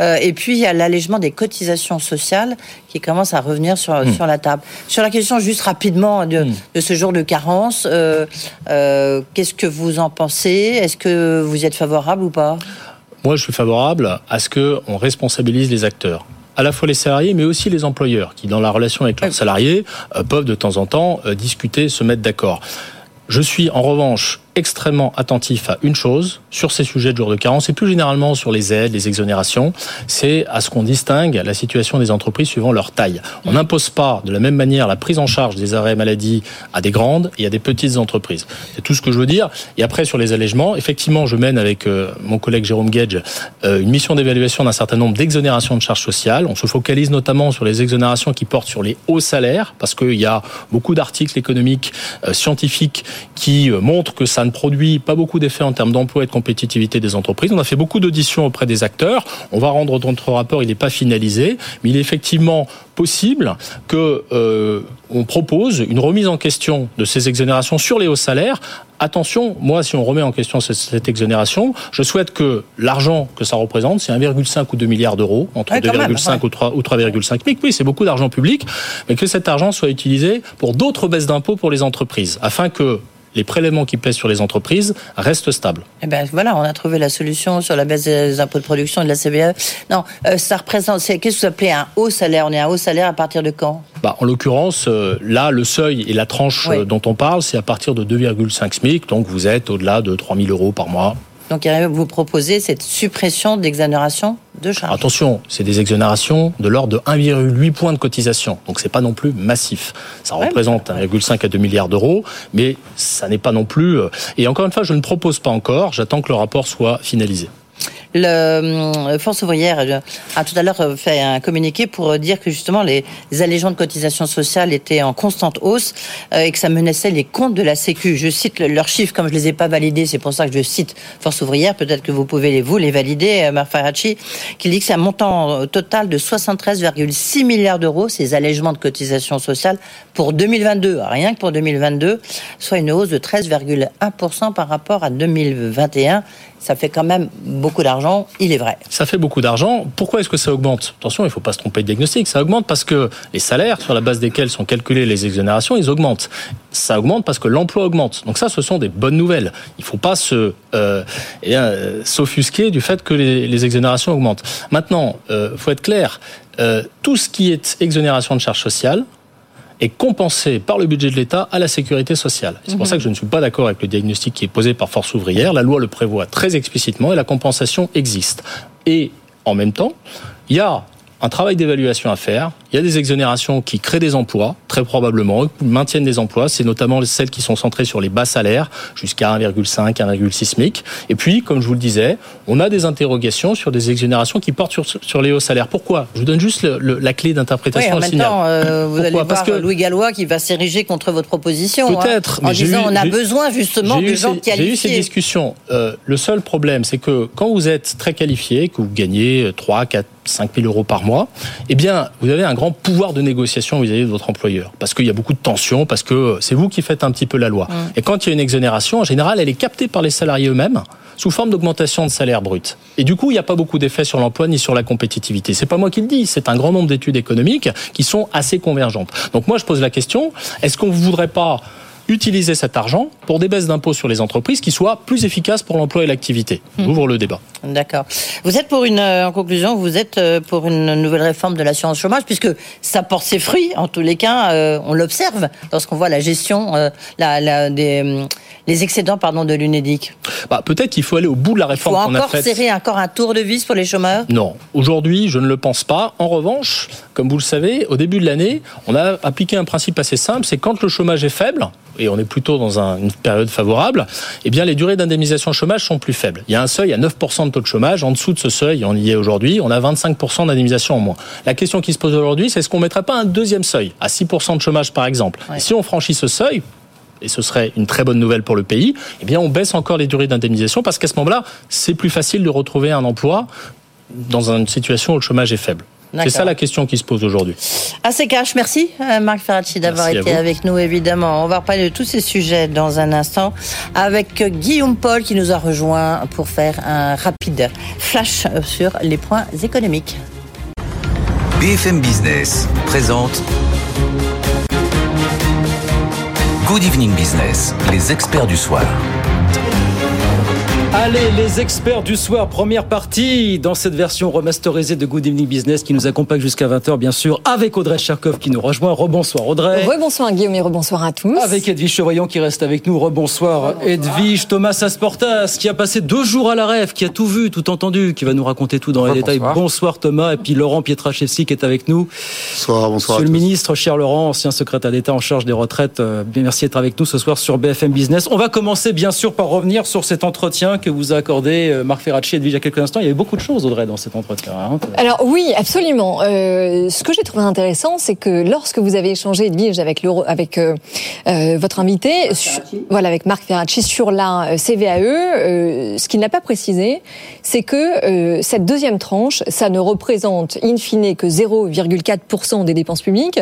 S11: Euh, Et puis il y a l'allègement des cotisations sociales qui commence à revenir sur,
S12: Hmm.
S11: sur la table. Sur la question juste rapidement de, de ce jour de carence, euh, euh, qu'est-ce que vous en pensez? Est-ce que vous êtes favorable ou pas?
S12: Moi, je suis favorable à ce que on responsabilise les acteurs à la fois les salariés, mais aussi les employeurs, qui, dans la relation avec leurs salariés, peuvent de temps en temps discuter, se mettre d'accord. Je suis en revanche extrêmement attentif à une chose sur ces sujets de jour de carence et plus généralement sur les aides, les exonérations, c'est à ce qu'on distingue la situation des entreprises suivant leur taille. On n'impose pas de la même manière la prise en charge des arrêts maladie à des grandes et à des petites entreprises. C'est tout ce que je veux dire. Et après sur les allègements, effectivement, je mène avec euh, mon collègue Jérôme Gage euh, une mission d'évaluation d'un certain nombre d'exonérations de charges sociales. On se focalise notamment sur les exonérations qui portent sur les hauts salaires parce qu'il y a beaucoup d'articles économiques euh, scientifiques qui montrent que ça ne produit pas beaucoup d'effets en termes d'emploi et de compétitivité des entreprises. On a fait beaucoup d'auditions auprès des acteurs. On va rendre notre rapport, il n'est pas finalisé, mais il est effectivement possible que euh, on propose une remise en question de ces exonérations sur les hauts salaires. Attention, moi, si on remet en question cette, cette exonération, je souhaite que l'argent que ça représente, c'est 1,5 ou 2 milliards d'euros, entre
S11: Ouais, quand
S12: 2,5
S11: même, ouais.
S12: ou 3 ou 3,5 milliards. Oui, c'est beaucoup d'argent public, mais que cet argent soit utilisé pour d'autres baisses d'impôts pour les entreprises, afin que les prélèvements qui pèsent sur les entreprises restent stables.
S11: Eh ben voilà, on a trouvé la solution sur la baisse des impôts de production et de la CVAE. Non, euh, ça représente. Qu'est-ce que vous appelez un haut salaire? On est un haut salaire à partir de quand?
S12: Bah, en l'occurrence, euh, là, le seuil et la tranche euh, dont on parle, c'est à partir de 2,5 SMIC, donc vous êtes au-delà de 3 000 euros par mois.
S11: Donc vous proposez cette suppression d'exonération de charges.
S12: Attention, c'est des exonérations de l'ordre de 1,8 points de cotisation, donc c'est pas non plus massif. Ça représente 1,5 à 2 milliards d'euros, mais ça n'est pas non plus. euh, Et encore une fois, je ne propose pas encore. J'attends que le rapport soit finalisé.
S11: Le euh, Force ouvrière euh, a tout à l'heure euh, fait un communiqué pour dire que justement les, allégements de cotisations sociales étaient en constante hausse et que ça menaçait les comptes de la Sécu. Je cite le- leurs chiffres comme je les ai pas validés, c'est pour ça que je cite Force ouvrière. Peut-être que vous pouvez les vous les valider, euh, Marc Faracci, qui dit que c'est un montant total de 73,6 milliards d'euros ces allégements de cotisations sociales pour 2022, rien que pour 2022, soit une hausse de 13,1% par rapport à 2021. Ça fait quand même beaucoup d'argent, il est vrai.
S12: Ça fait beaucoup d'argent. Pourquoi est-ce que ça augmente? Attention, il ne faut pas se tromper de diagnostic. Ça augmente parce que les salaires sur la base desquels sont calculées les exonérations, ils augmentent. Ça augmente parce que l'emploi augmente. Donc ça, ce sont des bonnes nouvelles. Il ne faut pas se euh, eh euh, s'offusquer du fait que les, exonérations augmentent. Maintenant, il faut être clair. Euh, tout ce qui est exonération de charges sociales, est compensé par le budget de l'État à la sécurité sociale. C'est pour
S14: Mhm.
S12: ça que je ne suis pas d'accord avec le diagnostic qui est posé par Force ouvrière. La loi le prévoit très explicitement et la compensation existe. Et en même temps, il y a un travail d'évaluation à faire. Il y a des exonérations qui créent des emplois, très probablement, qui maintiennent des emplois. C'est notamment celles qui sont centrées sur les bas salaires, jusqu'à 1,5, 1,6 SMIC. Et puis, comme je vous le disais, on a des interrogations sur des exonérations qui portent sur, sur les hauts salaires. Pourquoi? Je vous donne juste le- le- la clé
S11: Oui,
S12: d'interprétation.
S11: en
S12: le
S11: même
S12: signal.
S11: temps, euh, vous allez voir
S12: Parce que
S11: Louis Gallois qui va s'ériger contre votre proposition. hein,
S12: Peut-être,
S11: en
S12: mais j'ai
S11: disant
S12: eu-
S11: on a besoin justement de gens
S12: ces- J'ai eu ces
S11: qualifiés.
S12: discussions. Euh, le seul problème, c'est que quand vous êtes très qualifié, que vous gagnez 3, 4, 5 000 euros par mois, eh bien, vous avez un grand pouvoir de négociation vis-à-vis de votre employeur. Parce qu'il y a beaucoup de tensions, parce que c'est vous qui faites un petit peu la loi.
S14: Mm.
S12: Et quand il y a une exonération, en général, elle est captée par les salariés eux-mêmes sous forme d'augmentation de salaire brut. Et du coup, il n'y a pas beaucoup d'effet sur l'emploi ni sur la compétitivité. C'est pas moi qui le dis, c'est un grand nombre d'études économiques qui sont assez convergentes. Donc moi, je pose la question, est-ce qu'on ne voudrait pas utiliser cet argent pour des baisses d'impôts sur les entreprises qui soient plus efficaces pour l'emploi et l'activité.
S11: Hmm.
S12: J'ouvre le débat.
S11: D'accord. Vous êtes pour une, euh, en conclusion, vous êtes euh, pour une nouvelle réforme de l'assurance chômage, puisque ça porte ses fruits. En tous les cas, euh, on l'observe lorsqu'on voit la gestion, euh, la, la- des, les excédents, pardon, de l'UNEDIC.
S12: Bah, peut-être qu'il faut aller au bout de la réforme qu'on a
S11: encore
S12: faite.
S11: serrer encore un tour de vis pour les chômeurs?
S12: Non, aujourd'hui, je ne le pense pas. En revanche, comme vous le savez, au début de l'année, on a appliqué un principe assez simple, c'est quand le chômage est faible, et on est plutôt dans un- une période favorable, eh bien les durées d'indemnisation chômage sont plus faibles. Il y a un seuil à 9% de taux de chômage, en dessous de ce seuil, on y est aujourd'hui, on a 25% d'indemnisation en moins. La question qui se pose aujourd'hui, c'est est-ce qu'on ne mettrait pas un deuxième seuil, à 6% de chômage par exemple? Et Si on franchit ce seuil, et ce serait une très bonne nouvelle pour le pays, eh bien on baisse encore les durées d'indemnisation parce qu'à ce moment-là, c'est plus facile de retrouver un emploi dans une situation où le chômage est faible. C'est ça la question qui se pose aujourd'hui.
S11: Assez cash, merci euh, Marc Ferracci d'avoir été avec nous évidemment. On va reparler de tous ces sujets dans un instant avec Guillaume Paul qui nous a rejoint pour faire un rapide flash sur les points économiques.
S4: BFM Business présente Good Evening Business, les experts du soir.
S1: Allez, les experts du soir, première partie dans cette version remasterisée de Good Evening Business qui nous accompagne jusqu'à 20h, bien sûr, avec Audrey Cherkov qui nous rejoint. Rebonsoir Audrey.
S2: Rebonsoir Guillaume et rebonsoir à tous.
S1: Avec Edwige Chevoyant qui reste avec nous. Rebonsoir Edwige. Thomas Asportas qui a passé deux jours à la rêve, qui a tout vu, tout entendu, qui va nous raconter tout dans les détails. Bonsoir Thomas. Et puis Laurent Pietraszewski qui est avec nous.
S14: Bonsoir, bonsoir.
S1: Monsieur le ministre, cher Laurent, ancien secrétaire d'État en charge des retraites, euh, bien merci d'être avec nous ce soir sur BFM Business. On va commencer bien sûr par revenir sur cet entretien que vous a accordé euh, Marc Ferracci et Edwige il y a quelques instants. Il y avait beaucoup de choses, Audrey, dans cet entretien. hein.
S2: Alors oui, absolument. Euh, ce que j'ai trouvé intéressant, c'est que lorsque vous avez échangé, Edwige, avec, euh, votre invité, voilà, avec Marc Ferracci sur la CVAE, euh, ce qu'il n'a pas précisé, c'est que euh, cette deuxième tranche, ça ne représente in fine que 0,4% des dépenses publiques.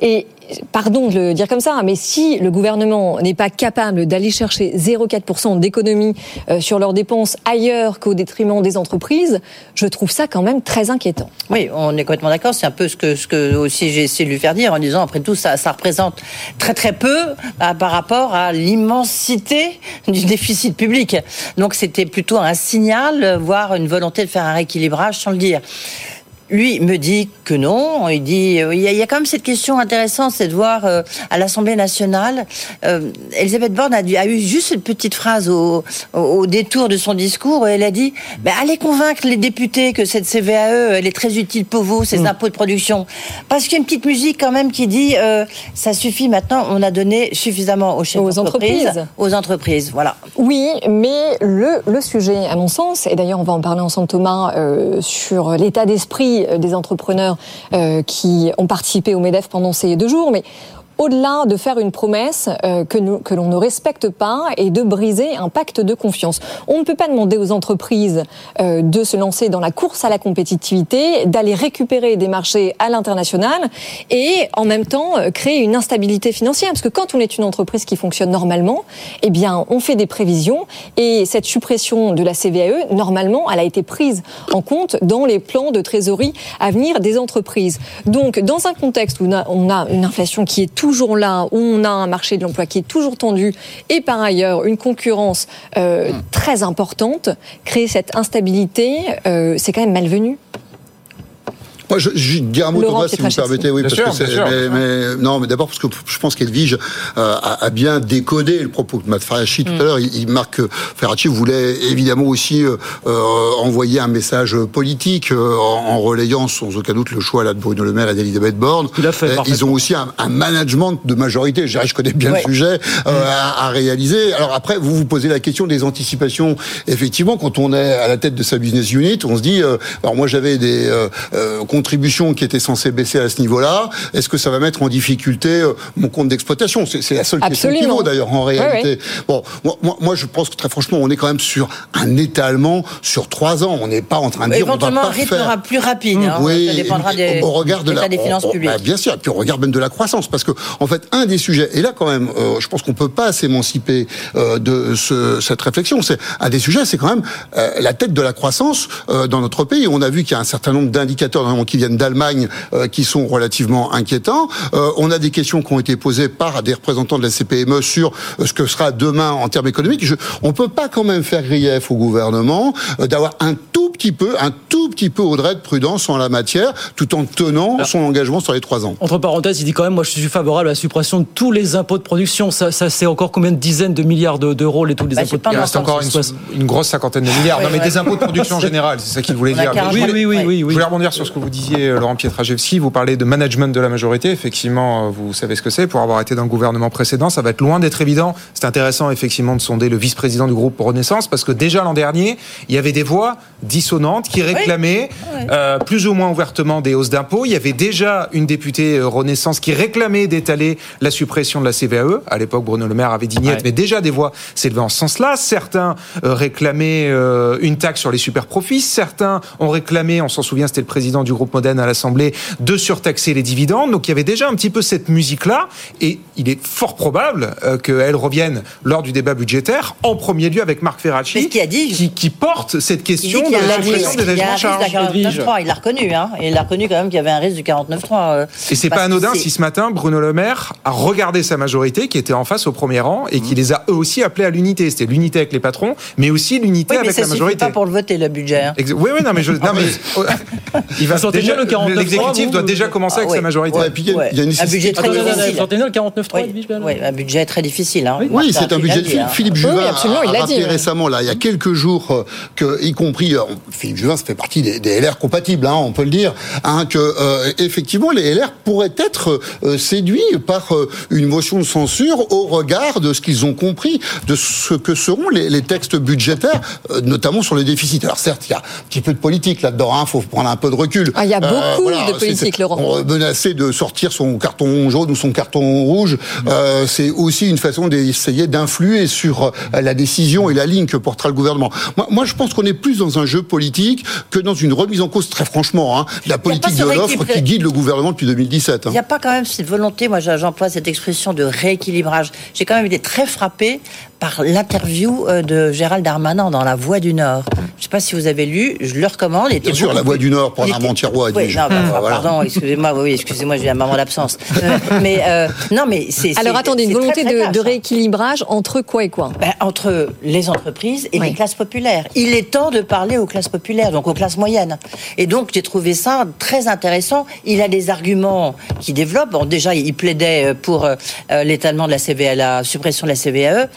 S2: Et pardon de le dire comme ça, mais si le gouvernement n'est pas capable d'aller chercher 0,4% d'économie euh, sur leurs dépenses ailleurs qu'au détriment des entreprises, je trouve ça quand même très inquiétant.
S11: Oui, on est complètement d'accord. C'est un peu ce que, ce que aussi j'ai essayé de lui faire dire en disant, après tout, ça, ça représente très très peu euh, par rapport à l'immensité du déficit public. Donc c'était plutôt un signal, euh, voire une volonté de faire un rééquilibrage sans le dire. Lui me dit que non. Il dit euh, il y, a, il y a quand même cette question intéressante, c'est de voir euh, à l'Assemblée nationale, euh, Elisabeth Borne a, dû- a eu juste une petite phrase au, au, au détour de son discours elle a dit allez convaincre les députés que cette CVAE elle est très utile pour vous, ces impôts de production, parce qu'il y a une petite musique quand même qui dit euh, ça suffit maintenant, on a donné suffisamment aux chefs
S2: Aux entreprises.
S11: aux entreprises, voilà.
S2: Oui, mais le, le sujet, à mon sens, et d'ailleurs on va en parler ensemble Thomas, sur l'état d'esprit des entrepreneurs euh, qui ont participé au MEDEF pendant ces deux jours, mais au-delà de faire une promesse euh, que, nous- que l'on ne respecte pas et de briser un pacte de confiance. On ne peut pas demander aux entreprises euh, de se lancer dans la course à la compétitivité, d'aller récupérer des marchés à l'international et en même temps euh, créer une instabilité financière. Parce que quand on est une entreprise qui fonctionne normalement, eh bien, on fait des prévisions et cette suppression de la CVAE, normalement, elle a été prise en compte dans les plans de trésorerie à venir des entreprises. Donc, dans un contexte où on a, on a une inflation qui est toujours là, où on a un marché de l'emploi qui est toujours tendu et par ailleurs une concurrence euh, très importante, créer cette instabilité, euh, c'est quand même malvenu.
S14: Moi, je, je dis un mot,
S2: Laurent
S14: Thomas, si vous me permettez. Oui,
S2: Bien
S14: parce
S2: sûr,
S14: que
S2: sûr,
S14: mais, mais- non, mais d'abord parce que je pense qu'Edwige euh, a, a bien décodé le propos de Matt Ferracci tout à l'heure. Il, il marque que Ferracci voulait évidemment aussi euh, euh, envoyer un message politique euh, en, en relayant sans aucun doute le choix là de Bruno Le Maire et d'Elisabeth Borne. Euh, ils ont aussi un, un management de majorité. Je, dirais, je connais bien
S15: Ouais.
S14: le sujet euh, à, à réaliser. Alors après, vous vous posez la question des anticipations. Effectivement, quand on est à la tête de sa business unit, on se dit. euh, alors moi, j'avais des contributions qui étaient censées baisser à ce niveau-là. Est-ce que ça va mettre en difficulté euh, mon compte d'exploitation? C'est c'est la seule question qui vaut d'ailleurs en réalité. Bon, moi, moi, je pense que très franchement, on est quand même sur un étalement sur trois ans. On n'est pas en train de dire on va
S11: Éventuellement,
S14: pas
S11: un rythme
S14: faire.
S11: sera plus rapide. hein.
S14: Oui,
S11: ça dépendra des,
S14: au regard de la,
S11: des finances
S14: on- on-
S11: publiques.
S14: bah, bien sûr, et puis on regarde même de la croissance, parce que en fait, un des sujets, et là quand même, euh, je pense qu'on peut pas s'émanciper euh, de ce- cette réflexion. C'est un des sujets, c'est quand même euh, la tête de la croissance euh, dans notre pays. On a vu qu'il y a un certain nombre d'indicateurs, notamment notamment qui viennent d'Allemagne, euh, qui sont relativement inquiétants. Euh, on a des questions qui ont été posées par des représentants de la CPME sur euh, ce que sera demain en termes économiques. Je, on peut pas quand même faire grief au gouvernement euh, d'avoir un tout petit peu, un tout petit peu Audrey de prudence en la matière, tout en tenant son engagement sur les trois ans.
S1: Entre parenthèses, il dit quand même, moi je suis favorable à la suppression de tous les impôts de production. Ça, ça c'est encore combien de dizaines de milliards de- d'euros les tous les
S5: Bah,
S1: impôts de
S5: Il reste encore une, une grosse cinquantaine de milliards.
S1: Ouais,
S5: non, mais
S1: ouais.
S5: des impôts de production en général, c'est ça qu'il voulait dire.
S1: 40
S5: Mais je voulais-
S1: Oui, oui, oui, oui,
S5: Je voulais rebondir sur ce que vous disiez, euh, Laurent Pietraszewski. Vous parlez de management de la majorité. Effectivement, euh, vous savez ce que c'est. Pour avoir été dans le gouvernement précédent, ça va être loin d'être évident. C'est intéressant, effectivement, de sonder le vice-président du groupe Renaissance parce que déjà l'an dernier, il y avait des voix dissonantes qui réclamaient euh, plus ou moins ouvertement des hausses d'impôts. Il y avait déjà une députée Renaissance qui réclamait d'étaler la suppression de la CVAE. À l'époque, Bruno Le Maire avait dit niet,
S1: Ouais.
S5: mais déjà des voix s'élevaient en ce sens-là. Certains réclamaient euh, une taxe sur les super profits. Certains ont réclamé, on s'en souvient, c'était le président du groupe Modène à l'Assemblée, de surtaxer les dividendes. Donc il y avait déjà un petit peu cette musique-là. Et il est fort probable euh, qu'elle revienne lors du débat budgétaire, en premier lieu avec Marc Ferracci, qui, qui porte cette question de la suppression des de charges.
S11: d'un 49.3, il l'a reconnu, hein. Il l'a reconnu quand même qu'il y avait un risque du 49.3. euh,
S5: Et c'est pas anodin si ce matin Bruno Le Maire a regardé sa majorité qui était en face au premier rang et qui les a eux aussi appelés à l'unité. C'était l'unité avec les patrons, mais aussi l'unité
S11: Oui, mais
S5: avec
S11: ça
S5: la majorité.
S11: pas pour le voter, le budget. hein.
S5: Oui, oui, non, mais je, non, mais il va
S1: Bien le 49.3,
S5: l'exécutif doit déjà commencer avec
S11: Ah,
S5: sa majorité.
S11: Ouais, et puis il y a- il y a une difficile.
S1: sentez bien le 49.3
S11: Oui, oui, un budget très difficile. Hein.
S14: Oui, c'est un budget
S11: dit,
S14: Philippe,
S11: hein.
S14: Philippe Juvin a, a rappelé récemment, là, il y a quelques jours, euh, que, y compris, euh, Philippe Juvin, ça fait partie des, des LR compatibles, hein, on peut le dire, hein, que euh, effectivement les LR pourraient être euh, séduits par euh, une motion de censure au regard de ce qu'ils ont compris de ce que seront les, les textes budgétaires, euh, notamment sur les déficits. Alors certes, il y a un petit peu de politique là-dedans, il faut prendre un peu de recul.
S2: Ah, il y a beaucoup de
S14: c'est-
S2: politique,
S14: c'est-
S2: Laurent.
S14: menacer de sortir son carton jaune ou son carton rouge, euh, c'est aussi une façon d'essayer d'influer sur euh, la décision et la ligne que portera le gouvernement. Moi, moi je pense qu'on est plus dans un jeu politique que dans une remise en cause, très franchement, hein, de la politique de l'offre qui guide le gouvernement depuis 2017. hein.
S11: Il n'y a pas quand même cette volonté, moi j'emploie cette expression de rééquilibrage. J'ai quand même été très frappé par l'interview euh, de Gérald Darmanin dans La Voix du Nord. Je ne sais pas si vous avez lu, je le recommande. il était
S14: Bien sûr, La Voix du Nord pour
S11: il
S14: Armand
S11: était- Oui, non, bah,
S14: voilà.
S11: pardon, excusez-moi, oui, excusez-moi, j'ai un moment d'absence. Euh, mais euh, non, mais c'est.
S2: Alors attendez, une
S11: très,
S2: volonté
S11: très
S2: de,
S11: ça.
S2: rééquilibrage entre quoi et quoi?
S11: Ben, entre les entreprises et
S2: Oui.
S11: les classes populaires. Il est temps de parler aux classes populaires, donc aux classes moyennes. Et donc, j'ai trouvé ça très intéressant. Il a des arguments qui développent. Bon, déjà, il plaidait pour euh, euh, l'étalement de la CVA, la suppression de la CVAE.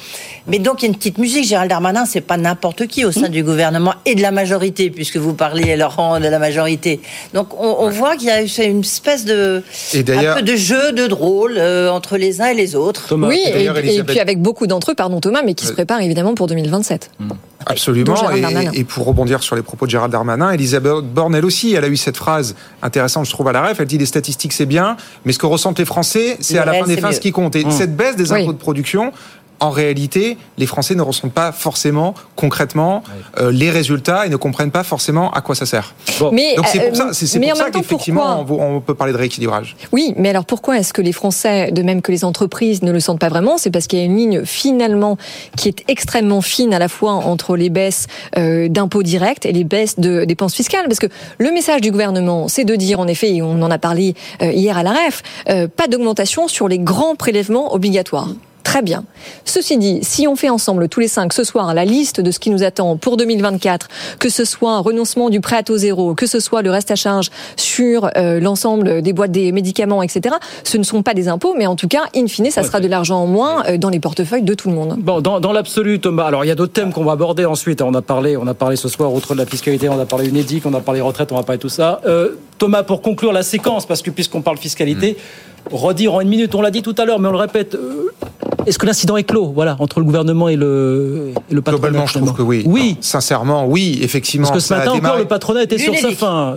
S11: Mais donc, il y a une petite musique. Gérald Darmanin, c'est pas n'importe qui au sein du gouvernement et de la majorité, puisque vous parlez, Laurent, de la majorité. Donc, on, on voit qu'il y a une espèce de,
S5: Et d'ailleurs-
S11: un peu de jeu, de drôle euh, entre les uns et les autres.
S2: Oui,
S5: Et
S2: puis avec beaucoup d'entre eux, pardon Thomas, mais qui se préparent évidemment pour 2027. Dont
S5: Absolument. Et, pour rebondir sur les propos de Gérald Darmanin, Elisabeth Borne, elle aussi, elle a eu cette phrase intéressante, je trouve, à la ref. Elle dit les statistiques, c'est bien, mais ce que ressentent les Français, c'est à la fin des fins ce qui compte. Et
S11: Mmh.
S5: cette baisse des
S2: Oui.
S5: impôts de production, en réalité, les Français ne ressentent pas forcément, concrètement, euh, les résultats et ne comprennent pas forcément à quoi ça sert.
S2: Mais,
S5: Donc c'est
S2: euh,
S5: pour ça, c'est c'est
S2: mais
S5: pour
S2: en
S5: ça qu'effectivement, on, on peut parler de rééquilibrage.
S2: Oui, mais alors pourquoi est-ce que les Français, de même que les entreprises, ne le sentent pas vraiment? C'est parce qu'il y a une ligne finalement qui est extrêmement fine à la fois entre les baisses euh, d'impôts directs et les baisses de dépenses fiscales. Parce que le message du gouvernement, c'est de dire en effet, et on en a parlé euh, hier à la REF, euh, pas d'augmentation sur les grands prélèvements obligatoires. Très bien. Ceci dit, si on fait ensemble tous les cinq ce soir la liste de ce qui nous attend pour 2024, que ce soit un renoncement du prêt à taux zéro, que ce soit le reste à charge sur euh, l'ensemble des boîtes des médicaments, etc., ce ne sont pas des impôts, mais en tout cas, in fine, ça sera de l'argent en moins euh, dans les portefeuilles de tout le monde.
S1: Bon, dans, dans l'absolu, Thomas. Alors, il y a d'autres thèmes qu'on va aborder ensuite. On a parlé, on a parlé ce soir, outre de la fiscalité, on a parlé UNEDIC, on a parlé retraite, on va parler de tout ça. Euh, Thomas, pour conclure la séquence, parce que puisqu'on parle fiscalité, redire en une minute, on l'a dit tout à l'heure, mais on le répète. euh, est-ce que l'incident est clos, voilà, entre le gouvernement et le, et le patronat
S5: Globalement, je trouve que oui.
S1: Oui.
S5: Sincèrement, oui, effectivement.
S1: Parce que ce matin encore, le patronat était sur sa fin.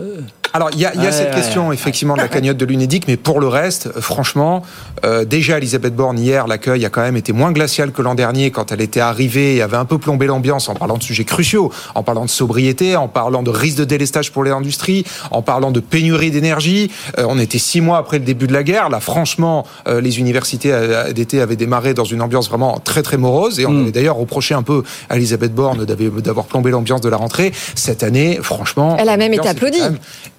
S5: Alors, il y a, il y a
S1: Ouais,
S5: cette
S1: ouais,
S5: question,
S1: ouais.
S5: effectivement, de la cagnotte de l'UNEDIC, mais pour le reste, euh, franchement, euh, déjà, Elisabeth Borne, hier, l'accueil a quand même été moins glacial que l'an dernier quand elle était arrivée et avait un peu plombé l'ambiance en parlant de sujets cruciaux, en parlant de sobriété, en parlant de risque de délestage pour les industries, en parlant de pénurie d'énergie. Euh, on était six mois après le début de la guerre. Là, franchement, euh, les universités euh, d'été avaient démarré dans une ambiance vraiment très, très morose et on avait d'ailleurs reproché un peu à Elisabeth Borne d'avoir plombé l'ambiance de la rentrée. Cette année, franchement.
S2: Elle a même été applaudie.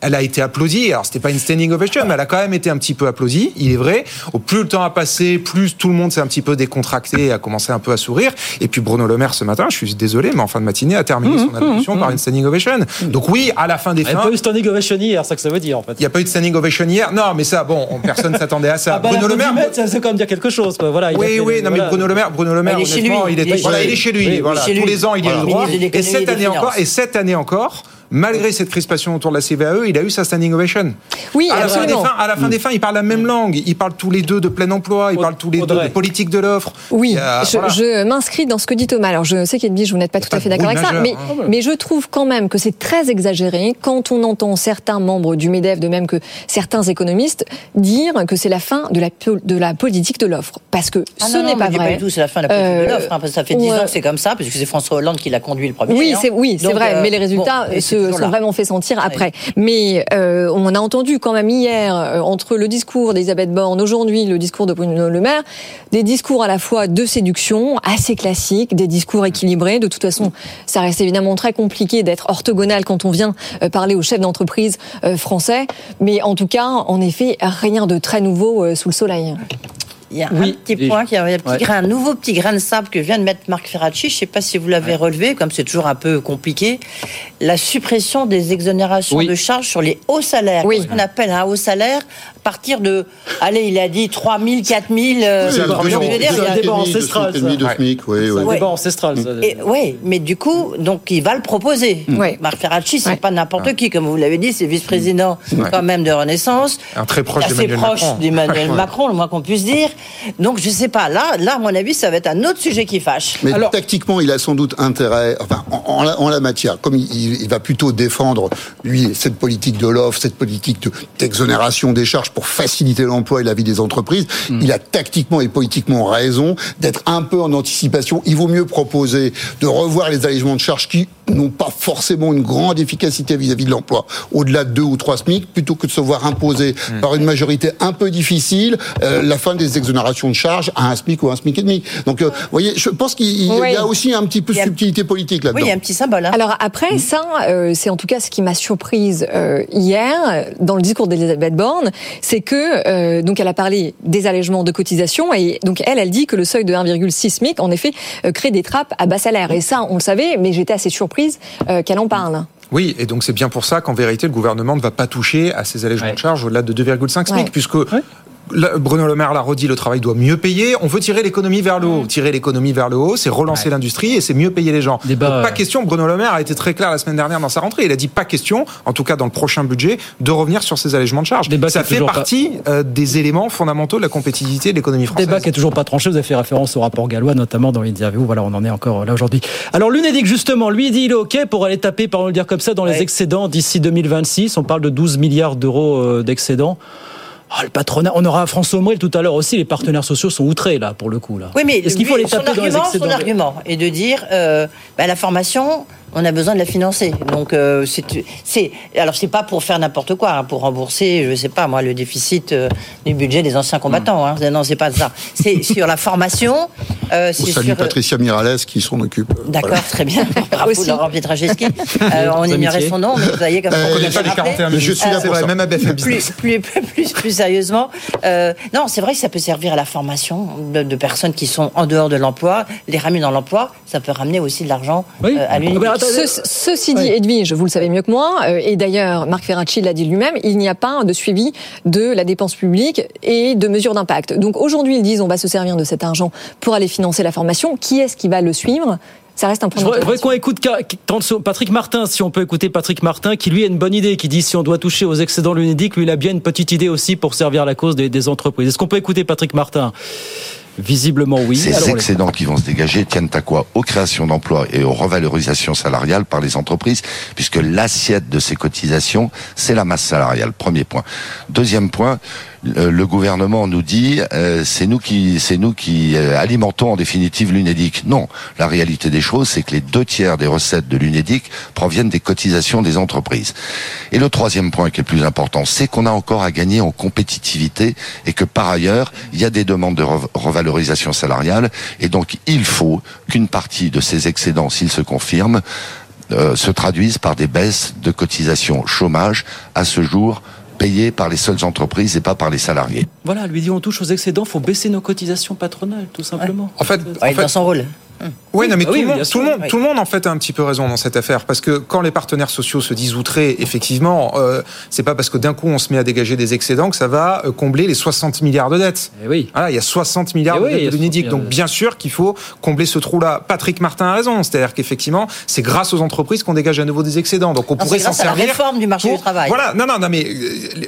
S5: Elle a été applaudie. Alors, c'était pas une standing ovation, mais elle a quand même été un petit peu applaudie, il est vrai. Au plus le temps a passé, plus tout le monde s'est un petit peu décontracté et a commencé un peu à sourire. Et puis Bruno Le Maire, ce matin, je suis désolé, mais en fin de matinée, a terminé
S1: Mmh,
S5: son allocution
S1: mmh,
S5: par
S1: mmh.
S5: une standing ovation. Donc oui, à la fin des
S1: Il n'y a
S5: fins...
S1: pas eu standing ovation hier, c'est ça que ça veut dire en fait.
S5: Il n'y a pas eu de standing ovation hier. Non, mais ça, bon, on- personne s'attendait à ça.
S1: Ah bah,
S5: Bruno Le Maire,
S1: ça c'est quand même dire quelque chose. Quoi. Voilà, il
S5: oui,
S1: fait
S5: oui, non, mais. Bruno Le Maire, Bruno Le Maire,
S11: Il est chez lui.
S5: il est,
S11: Il est
S5: voilà,
S11: chez
S5: il est
S11: lui.
S5: chez lui.
S11: Oui,
S5: voilà,
S11: chez
S5: tous les ans, il y a le droit. Et cette année encore, et cette année encore, malgré cette crispation autour de la CVAE, il a eu sa standing ovation.
S2: Oui,
S5: à la fin des fins, à la fin des fins, ils parlent la même langue. Ils parlent tous les deux de plein emploi. Ils parlent tous les deux de politique de l'offre.
S2: Oui,
S5: a-
S2: je,
S5: voilà.
S2: je m'inscris dans ce que dit Thomas. Alors, je sais qu'Edwige, vous n'êtes pas tout à fait d'accord avec ça, mais,
S5: hein.
S2: mais je trouve quand même que c'est très exagéré quand on entend certains membres du MEDEF, de même que certains économistes, dire que c'est la fin de la, po- de la politique de l'offre. Parce que
S11: Ah
S2: ce n'est pas vrai.
S11: du tout, c'est la fin de la politique
S2: Euh,
S11: de l'offre. hein, parce que ça fait 10
S2: ouais.
S11: ans que c'est comme ça, puisque c'est François Hollande qui l'a conduit le premier.
S2: Oui,
S11: hein.
S2: c'est oui, c'est
S11: Donc,
S2: vrai,
S11: euh,
S2: mais les résultats
S11: c'est
S2: se
S11: toujours
S2: sont vraiment fait sentir après. Mais euh, on a entendu quand même hier euh, entre le discours d'Elisabeth Borne, aujourd'hui le discours de Bruno Le Maire, des discours à la fois de séduction, assez classiques, des discours équilibrés. De toute façon, ça reste évidemment très compliqué d'être orthogonal quand on vient euh, parler aux chefs d'entreprise euh, français, mais en tout cas, en effet, rien de très nouveau sous le soleil.
S11: Il y a
S2: Oui.
S11: un petit point, qui a un, petit
S2: Ouais.
S11: grain, un nouveau petit grain de sable que vient de mettre Marc Ferracci. Je ne sais pas si vous l'avez relevé, comme c'est toujours un peu compliqué. La suppression des exonérations de charges sur les hauts salaires. Qu'est-ce qu'on appelle un haut salaire partir de, allez, il a dit 3 000, 4 000. euh,
S5: C'est un débat ancestral,
S14: Demi de
S5: ça.
S14: SMIC, oui,
S1: C'est
S14: oui.
S1: un
S11: Ouais.
S1: débat ancestral. ça.
S11: Et, oui, mais du coup, donc il va le proposer. Marc Ferracci, c'est pas n'importe qui, comme vous l'avez dit, c'est vice-président
S5: Ouais.
S11: quand même de Renaissance.
S5: Un très proche
S11: assez
S5: d'Emmanuel
S11: proche
S5: Macron.
S11: d'Emmanuel
S5: Ouais.
S11: Macron, le moins qu'on puisse dire. Donc je sais pas, là, là, à mon avis, ça va être un autre sujet qui fâche.
S14: Mais tactiquement, il a sans doute intérêt, enfin, en, en la, en la matière, comme il, va plutôt défendre, lui, cette politique de l'offre, cette politique de- d'exonération des charges pour faciliter l'emploi et la vie des entreprises, il a tactiquement et politiquement raison d'être un peu en anticipation. Il vaut mieux proposer de revoir les allégements de charges qui n'ont pas forcément une grande efficacité vis-à-vis de l'emploi, au-delà de deux ou trois SMIC, plutôt que de se voir imposer par une majorité un peu difficile euh, la fin des exonérations de charges à un SMIC ou un SMIC et demi. Donc, euh, vous voyez, je pense qu'il il
S2: Oui.
S14: y a aussi un petit peu de subtilité politique là-dedans.
S11: petit symbole. hein.
S2: Alors après, ça, euh, c'est en tout cas ce qui m'a surprise euh, hier dans le discours d'Elisabeth Borne, c'est que euh, donc elle a parlé des allègements de cotisations et donc elle, elle dit que le seuil de 1,6 SMIC en effet euh, crée des trappes à bas salaire. Et ça, on le savait, mais j'étais assez surprise euh, qu'elle en parle.
S5: Oui, et donc c'est bien pour ça qu'en vérité, le gouvernement ne va pas toucher à ces allégements de charges au-delà de 2,5 SMIC,
S2: Ouais.
S5: puisque Bruno Le Maire l'a redit, le travail doit mieux payer. On veut tirer l'économie vers le haut. Tirer l'économie vers le haut, c'est relancer l'industrie et c'est mieux payer les gens. Donc, pas question, Bruno Le Maire a été très clair la semaine dernière dans sa rentrée. Il a dit pas question, en tout cas dans le prochain budget, de revenir sur ces allégements de charges. ça fait
S1: pas-
S5: partie euh, des éléments fondamentaux de la compétitivité de l'économie française.
S1: Débat qui est toujours pas tranché. Vous avez fait référence au rapport gallois, notamment dans l'interview. Voilà, on en est encore là aujourd'hui. Alors, l'UNEDIC, justement, lui, il dit il est OK pour aller taper, par le dire comme ça, dans les excédents d'ici 2026. On parle de 12 milliards d'euros euh, d'excédents. Ah, le patronat, on aura François Omrel tout à l'heure aussi. Les partenaires sociaux sont outrés, là, pour le coup. Là.
S11: Oui, mais
S1: Est-ce qu'il faut aller taper
S11: son
S1: dans les
S11: argument,
S1: excédents
S11: Son argument est de dire euh, bah, la formation, on a besoin de la financer. Donc, euh, c'est, c'est, alors c'est pas pour faire n'importe quoi, hein, pour rembourser, je sais pas moi, le déficit euh, du budget des anciens combattants. Hein. Non, c'est pas ça. C'est sur la formation. Euh,
S14: On
S11: c'est
S14: salue
S11: sur,
S14: Patricia Miralles qui s'en occupe.
S11: D'accord,
S14: Voilà.
S11: très bien. Bravo,
S2: Aussi.
S11: Laurent Pietraszewski. Euh, on ignorait son nom, mais vous voyez comme
S14: Euh,
S11: on
S14: connaît pas les
S11: rappelé.
S14: 41 Mais je suis là
S11: Euh,
S14: pour ça.
S5: même à BFM
S11: plus,
S5: Business.
S11: plus, plus, plus, sérieusement, euh, non, c'est vrai que ça peut servir à la formation de, de personnes qui sont en dehors de l'emploi, les ramener dans l'emploi, ça peut ramener aussi de l'argent euh, à
S2: Ce- ceci dit, Edwige, vous le savez mieux que moi, euh, et d'ailleurs Marc Ferracci l'a dit lui-même, il n'y a pas de suivi de la dépense publique et de mesures d'impact. Donc aujourd'hui, ils disent on va se servir de cet argent pour aller financer la formation. Qui est-ce qui va le suivre? Ça reste un point
S1: Je voudrais, qu'on écoute Patrick Martin, si on peut écouter Patrick Martin, qui lui a une bonne idée, qui dit si on doit toucher aux excédents de l'UNEDIC, lui il a bien une petite idée aussi pour servir la cause des, des entreprises. Est-ce qu'on peut écouter Patrick Martin? Visiblement oui.
S15: Ces
S1: Alors, on les-
S15: excédents qui vont se dégager tiennent à quoi Aux créations d'emplois et aux revalorisations salariales par les entreprises, puisque l'assiette de ces cotisations, c'est la masse salariale. Premier point. Deuxième point, le, gouvernement nous dit euh, c'est nous qui c'est nous qui euh, alimentons en définitive l'UNEDIC. Non, la réalité des choses, c'est que les deux tiers des recettes de l'UNEDIC proviennent des cotisations des entreprises. Et le troisième point qui est le plus important, c'est qu'on a encore à gagner en compétitivité et que par ailleurs, il y a des demandes de rev- revalorisation salariale et donc il faut qu'une partie de ces excédents, s'ils se confirment, euh, se traduisent par des baisses de cotisations chômage à ce jour payées par les seules entreprises et pas par les salariés.
S1: Voilà, lui dit on touche aux excédents, faut baisser nos cotisations patronales, tout simplement.
S5: En fait,
S11: Ouais,
S5: en fait-
S11: dans son rôle.
S5: Oui, non, mais
S1: Ah
S5: tout,
S1: oui,
S5: le monde, tout, le monde,
S11: oui.
S5: tout le monde, en fait, a un petit peu raison dans cette affaire. Parce que quand les partenaires sociaux se disent outrés, effectivement, euh, c'est pas parce que d'un coup on se met à dégager des excédents que ça va euh, combler les 60 milliards de dettes.
S1: Eh oui.
S5: Voilà, il y a 60 milliards
S1: Eh
S5: de
S1: oui, il y
S5: dettes de l'UNEDIC.
S1: 60
S5: Donc,
S1: milliards de
S5: bien sûr qu'il faut combler ce trou-là. Patrick Martin a raison. C'est-à-dire qu'effectivement, c'est grâce aux entreprises qu'on dégage à nouveau des excédents. Donc, on
S11: Non,
S5: pourrait
S11: c'est
S5: s'en
S11: grâce à la
S5: servir.
S11: réforme du marché
S5: pour-
S11: du travail.
S5: Voilà, non, non, non, mais euh,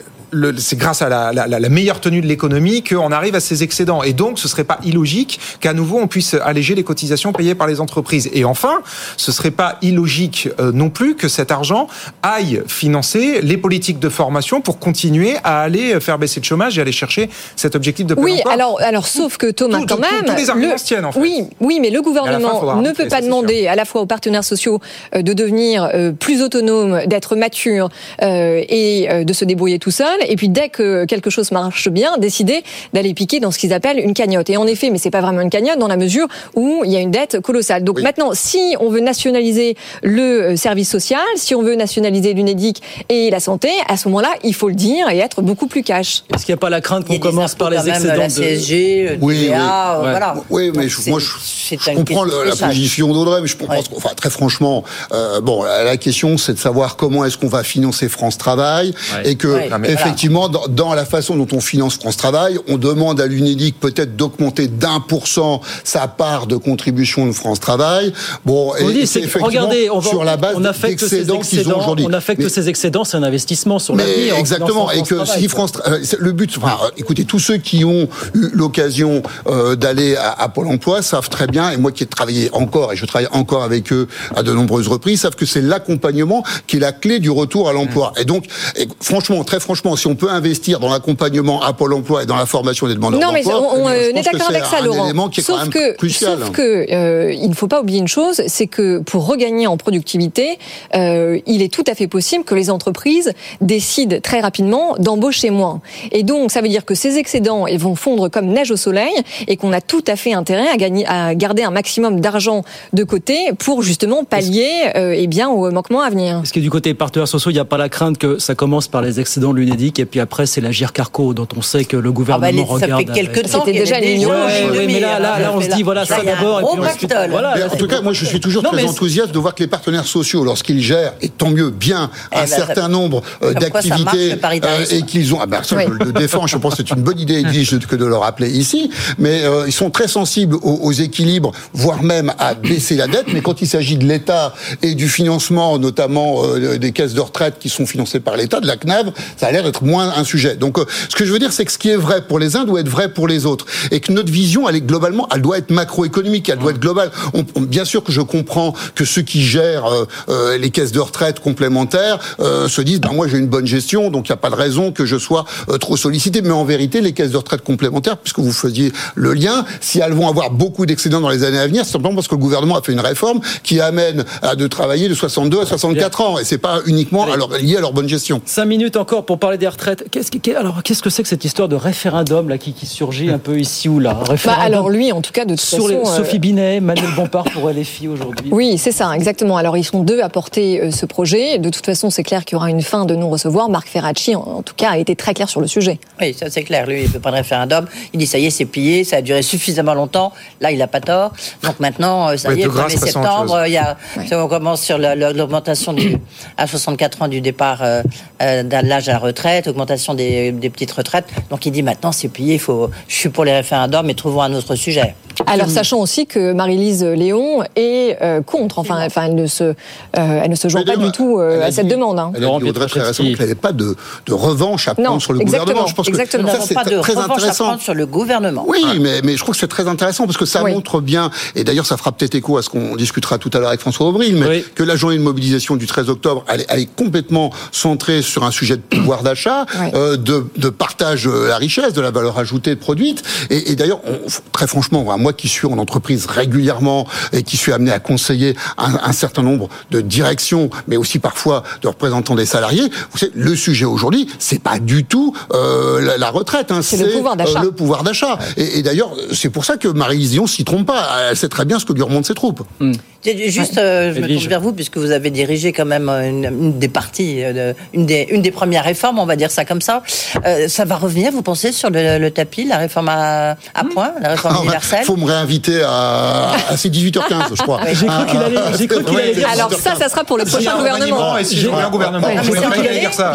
S5: c'est grâce à la, la- la- la meilleure tenue de l'économie qu'on arrive à ces excédents. Et donc, ce serait pas illogique qu'à nouveau on puisse alléger les cotisations payées par les entreprises. Et enfin, ce serait pas illogique euh, non plus que cet argent aille financer les politiques de formation pour continuer à aller faire baisser le chômage et aller chercher cet objectif de plein
S2: Oui,
S5: emploi.
S2: alors, alors sauf que Thomas,
S5: Tout-
S2: quand
S5: tout-
S2: même.
S5: tous les arguments
S2: le-
S5: se tiennent, en fait.
S2: Oui, oui, mais le
S5: fin,
S2: gouvernement ne peut pas demander à la fois aux partenaires sociaux euh, de devenir euh, plus autonomes, d'être matures euh, et de se débrouiller tout seul, et puis dès que quelque chose marche bien, décider d'aller piquer dans ce qu'ils appellent une cagnotte. Et en effet, mais c'est pas vraiment une cagnotte dans la mesure où il y a une dette colossale. Donc maintenant, si on veut nationaliser le euh, service social, si on veut nationaliser l'UNEDIC et la santé, à ce moment-là, il faut le dire et être beaucoup plus cash.
S1: Est-ce qu'il n'y a pas la crainte qu'on commence par les excédents
S11: la
S1: de...
S11: CSG,
S14: Oui, oui.
S11: euh,
S1: Ouais.
S11: voilà.
S14: Oui, mais
S11: Donc,
S14: je,
S11: c'est-
S14: moi, je, comprends
S11: de
S14: la position d'Audrey, mais je pense,
S11: Ouais.
S14: que- enfin, très franchement, euh, bon, la, la question, c'est de savoir comment est-ce qu'on va financer France Travail,
S1: Ouais.
S14: et que,
S11: Ouais.
S14: Effectivement, dans, dans la façon dont on finance France Travail, on demande à l'UNEDIC peut-être d'augmenter d'un pour cent sa part de contribution de France Travail. Bon,
S1: On
S14: et,
S1: dit, c'est regardez, on, va-
S14: sur la base
S1: on affecte ces excédents,
S14: aujourd'hui.
S1: on affecte
S14: Mais-
S1: ces excédents, c'est un investissement sur
S14: mais
S1: l'avenir. en
S14: exactement, et que
S1: France Travail,
S14: si. France, euh, c'est- le but, enfin, euh, écoutez, tous ceux qui ont eu l'occasion euh, d'aller à, à Pôle Emploi savent très bien, et moi qui ai travaillé encore, et je travaille encore avec eux à de nombreuses reprises, savent que c'est l'accompagnement qui est la clé du retour à l'emploi. Et donc, et franchement, très franchement, si on peut investir dans l'accompagnement à Pôle Emploi et dans la formation des demandeurs
S2: Non, mais
S14: d'emploi,
S2: on, on,
S14: je
S2: euh, est d'accord
S14: c'est
S2: avec ça,
S14: un
S2: Laurent.
S14: élément qui est
S2: sauf
S14: quand même
S2: que,
S14: crucial.
S2: sauf que euh, il ne faut pas oublier une chose, c'est que pour regagner en productivité, euh, il est tout à fait possible que les entreprises décident très rapidement d'embaucher moins. Et donc, ça veut dire que ces excédents ils vont fondre comme neige au soleil et qu'on a tout à fait intérêt à, gagner, à garder un maximum d'argent de côté pour justement pallier euh, eh bien, au manquement à venir.
S1: Est-ce que du côté des partenaires sociaux, il n'y a pas la crainte que ça commence par les excédents de l'UNEDIC? Et puis après c'est la GIR-Carco dont on sait que le
S11: Ah bah,
S1: gouvernement
S11: ça
S1: regarde.
S11: fait quelques temps
S2: C'était
S11: qu'il y a
S2: déjà
S11: des
S1: mais là, là, là, on se dit voilà
S11: Là,
S1: ça d'abord et
S11: gros
S1: puis ensuite.
S11: pactole.
S1: Voilà,
S14: Mais en tout cas, moi, je suis toujours
S1: Non,
S14: très enthousiaste de voir que les partenaires sociaux, lorsqu'ils gèrent, et tant mieux, bien,
S11: Eh
S14: un
S11: ben,
S14: certain
S11: ça-
S14: nombre euh,
S11: ça
S14: d'activités
S11: paritarisme.
S14: et qu'ils ont, ah ben, ça,
S2: Oui.
S14: je le défends, je pense que c'est une bonne idée que de le rappeler ici, mais euh, ils sont très sensibles aux, aux équilibres, voire même à baisser la dette, mais quand il s'agit de l'État et du financement, notamment euh, des caisses de retraite qui sont financées par l'État, de la CNAV, ça a l'air moins un sujet. Donc, euh, ce que je veux dire, c'est que ce qui est vrai pour les uns doit être vrai pour les autres, et que notre vision, elle est globalement, elle doit être macroéconomique, elle doit être globale. On- on- bien sûr que je comprends que ceux qui gèrent euh, euh, les caisses de retraite complémentaires euh, se disent, ben moi j'ai une bonne gestion, donc il n'y a pas de raison que je sois euh, trop sollicité. Mais en vérité, les caisses de retraite complémentaires, puisque vous faisiez le lien, si elles vont avoir beaucoup d'excédents dans les années à venir, c'est simplement parce que le gouvernement a fait une réforme qui amène à de travailler de 62 à 64 ans, et c'est pas uniquement alors, lié à leur bonne gestion.
S1: Cinq minutes encore pour parler des retraites. Qu'est-ce que, alors, qu'est-ce que c'est que cette histoire de référendum là, qui, qui surgit un peu ici ou là?
S2: Bah, alors lui, en tout cas, de toute
S1: sur les-
S2: façon... euh,
S1: Sophie Binet, Manuel Bompard pour LFI aujourd'hui.
S2: Oui, c'est ça, exactement. Alors, ils sont deux à porter euh, ce projet. De toute façon, c'est clair qu'il y aura une fin de non-recevoir. Marc Ferracci, en, en tout cas, a été très clair sur le sujet.
S11: Oui, ça c'est clair. Lui, il ne veut pas de référendum. Il dit ça y est, c'est plié, ça a duré suffisamment longtemps. Là, il n'a pas tort. Donc maintenant, euh, ça
S5: Ouais,
S11: y est, le
S5: grâce,
S11: 1er
S5: passons à autre
S11: septembre, il y a, on commence sur la- la- l'augmentation du- à 64 ans du départ euh, euh, de l'âge à la retraite, augmentation des, des petites retraites. Donc il dit maintenant, c'est plié, il faut, je suis pour les référendums, mais trouvons un autre sujet.
S2: Alors, sachant aussi que Marie-Lise Léon est euh, contre. Enfin, enfin, elle ne se, euh, elle ne se joint pas du tout euh, à cette
S14: dit-
S2: demande. hein.
S14: Elle a dit très récemment qu'il n'y avait pas de, de revanche à prendre
S2: Non,
S14: sur le
S2: exactement,
S14: gouvernement. Je pense
S2: exactement.
S14: que ça, c'est
S11: pas de
S14: très
S11: revanche à
S14: intéressant.
S11: prendre sur le gouvernement.
S14: Oui, mais, mais je trouve que c'est très intéressant parce que ça
S2: Oui.
S14: montre bien, et d'ailleurs ça fera peut-être écho à ce qu'on discutera tout à l'heure avec François Aubry, mais
S1: Oui.
S14: que la journée de mobilisation du 13 octobre, elle, est- elle est complètement centrée sur un sujet de pouvoir d'achat,
S2: Oui.
S14: euh, de, de partage de la richesse, de la valeur ajoutée produite. Et, et d'ailleurs, on- très franchement, voilà, moi qui suis en entreprise régulièrement et qui suis amené à conseiller un, un certain nombre de directions, mais aussi parfois de représentants des salariés, vous savez, le sujet aujourd'hui, c'est pas du tout euh, la, la retraite, hein,
S2: C'est le pouvoir d'achat.
S14: euh, le pouvoir d'achat. Et, et d'ailleurs, c'est pour ça que Marie-Lise Dion s'y trompe pas. Elle sait très bien ce que lui remontent ses troupes.
S11: Juste, euh, je me tourne vers vous, puisque vous avez dirigé quand même une, une des parties, euh, une, des, une des premières réformes, on va dire ça comme ça. Euh, ça va revenir, vous pensez, sur le, le tapis, la réforme à, à point, la réforme
S14: Il
S11: universelle
S14: faut me réinviter à, à ces 18h15, je crois.
S1: J'ai cru qu'il allait, cru qu'il allait dire.
S2: Alors ça, ça sera pour le prochain gouvernement.
S5: et si je reviens au gouvernement.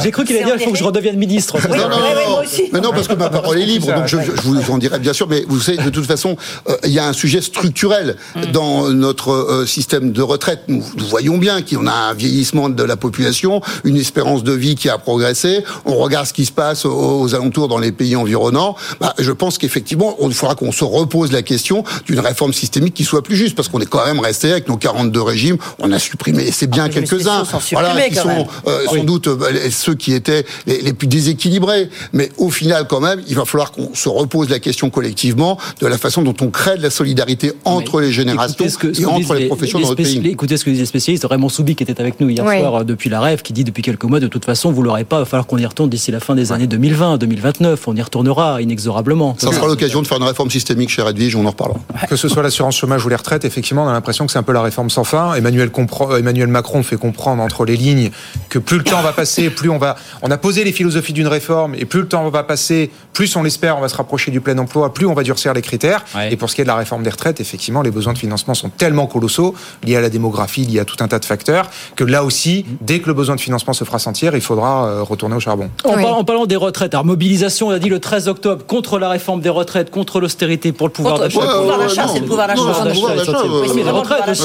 S1: J'ai cru qu'il allait dire il faut que je redevienne ministre.
S14: Non, non, non, mais non, parce que ma parole est libre, donc je, vous en dirai bien sûr. Mais vous savez, de toute façon, euh, il y a un sujet structurel dans notre euh, système de retraite. Nous, nous voyons bien qu'on a un vieillissement de la population, une espérance de vie qui a progressé. On regarde ce qui se passe aux, aux alentours dans les pays environnants. Bah, je pense qu'effectivement, il faudra qu'on se repose la question d'une réforme systémique qui soit plus juste, parce qu'on est quand même resté avec nos 42 régimes. On a supprimé, et c'est bien
S11: Ah, les
S14: quelques-uns, voilà,
S11: supprimés,
S14: qui
S11: quand
S14: sont
S11: même.
S14: euh, sans doute euh, les- ceux qui étaient les, les plus déséquilibrés. Mais au final, quand même, il va falloir qu'on se repose la question collectivement de la façon dont on crée de la solidarité entre les générations
S1: Écoutez ce que- ce
S14: et entre
S1: disent
S14: les, professions dans notre
S1: spéci-
S14: pays.
S1: Écoutez ce que disent les spécialistes. Raymond Soubi qui était avec nous hier
S2: Ouais.
S1: soir euh, depuis la rêve, qui dit depuis quelques mois, de toute façon, vous l'aurez pas, il va falloir qu'on y retourne d'ici la fin des années 2020, 2029. On y retournera inexorablement.
S14: Ça sera l'occasion de faire une réforme systémique chez Edwige, on en reparlera.
S5: Que ce soit l'assurance chômage ou les retraites, effectivement, on a l'impression que c'est un peu la réforme sans fin. Emmanuel, compre- Emmanuel Macron fait comprendre entre les lignes que plus le temps va passer, plus on va. On a posé les philosophies d'une réforme, et plus le temps va passer, plus on l'espère, on va se rapprocher du plein emploi, plus on va durcir les critères. Et pour ce qui est de la réforme des retraites, effectivement, les besoins de financement sont tellement colossaux, liés à la démographie, liés à tout un tas de facteurs, que là aussi, dès que le besoin de financement se fera sentir, il faudra euh, retourner au charbon.
S1: En, parlant, en parlant des retraites, alors mobilisation, on a dit le 13 octobre, contre la réforme des retraites, contre l'austérité pour le pouvoir d'achat.
S11: pour le pouvoir d'achat, c'est le pouvoir d'achat.
S1: Le pouvoir
S11: Non,
S1: d'achat,
S11: le pouvoir d'achat, euh,
S1: mais les retraites
S11: le
S1: aussi.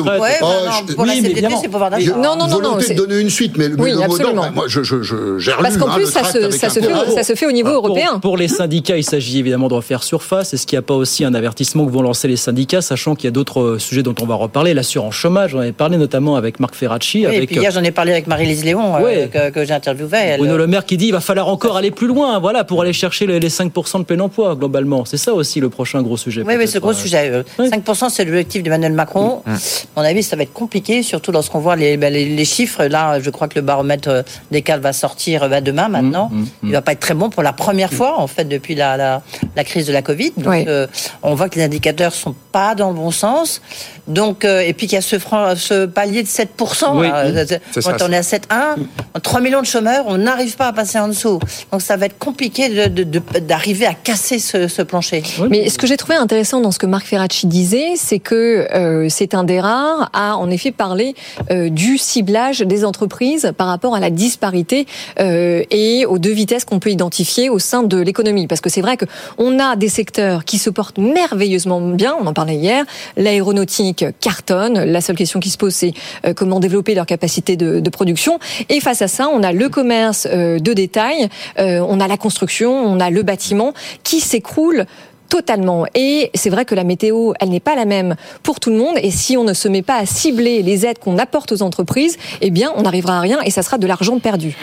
S11: bah pour la c'est pouvoir d'achat.
S2: Non, non, non,
S14: volonté de donner une suite, mais, le mot d'ordre, moi, je, j'ai
S2: Parce qu'en plus, ça se, fait, au niveau
S1: Pour-
S2: européen.
S1: Pour, les syndicats, il s'agit évidemment de refaire surface. Est-ce qu'il n'y a pas aussi un avertissement que vont lancer les syndicats, sachant qu'il y a d'autres euh, sujets dont on va reparler L'assurance chômage, on avait parlé notamment avec Marc Ferracci.
S11: Oui, et
S1: avec
S11: puis hier, j'en ai parlé avec Marie-Lise Léon, euh, que, que j'ai interviewé. Elle,
S1: Bruno Le Maire qui dit il va falloir encore aller plus loin, voilà, pour aller chercher les, les 5% de plein emploi globalement. C'est ça aussi le prochain gros sujet.
S11: Oui, oui, c'est gros sujet. Euh, 5%, c'est l'objectif d'Emmanuel Macron.
S1: Mmh.
S11: À mon avis, ça va être compliqué, surtout lorsqu'on voit les, ben, les, les chiffres. Là, je crois que le baromètre euh, des va sortir euh, ben, demain,
S1: Mmh,
S11: maintenant. Il va pas être très bon pour la première fois, en fait, depuis la, la, la crise de la Covid. Donc,
S2: Oui.
S11: euh, on voit que les indicateurs sont pas dans le bon sens. Donc, euh, et puis qu'il y a ce, franc, ce palier de 7%.
S1: Oui,
S11: là.
S1: mmh.
S11: Euh, Quand
S5: ça.
S11: on est à 7,1, 3 millions de chômeurs, on n'arrive pas à passer en dessous. Donc, ça va être compliqué de- de- de- d'arriver à casser ce, ce plancher.
S2: Mais ce que j'ai trouvé intéressant dans ce que Marc Ferracci disait, c'est que euh, c'est un des rares à en effet parler euh, du ciblage des entreprises par rapport à la disparité euh, et aux deux vitesses qu'on peut identifier au sein de l'économie. Parce que c'est vrai que on a des secteurs qui se portent merveilleusement bien. On en parlait hier. L'aéronautique cartonne. La seule question qui se pose, c'est euh, comment développer leur capacité de, de production. Et face à ça, on a le commerce euh, de détail, euh, on a la construction, on a le bâtiment qui s'écroule Totalement. Et c'est vrai que la météo, elle n'est pas la même pour tout le monde. Et si on ne se met pas à cibler les aides qu'on apporte aux entreprises, eh bien, on n'arrivera à rien et ça sera de l'argent perdu.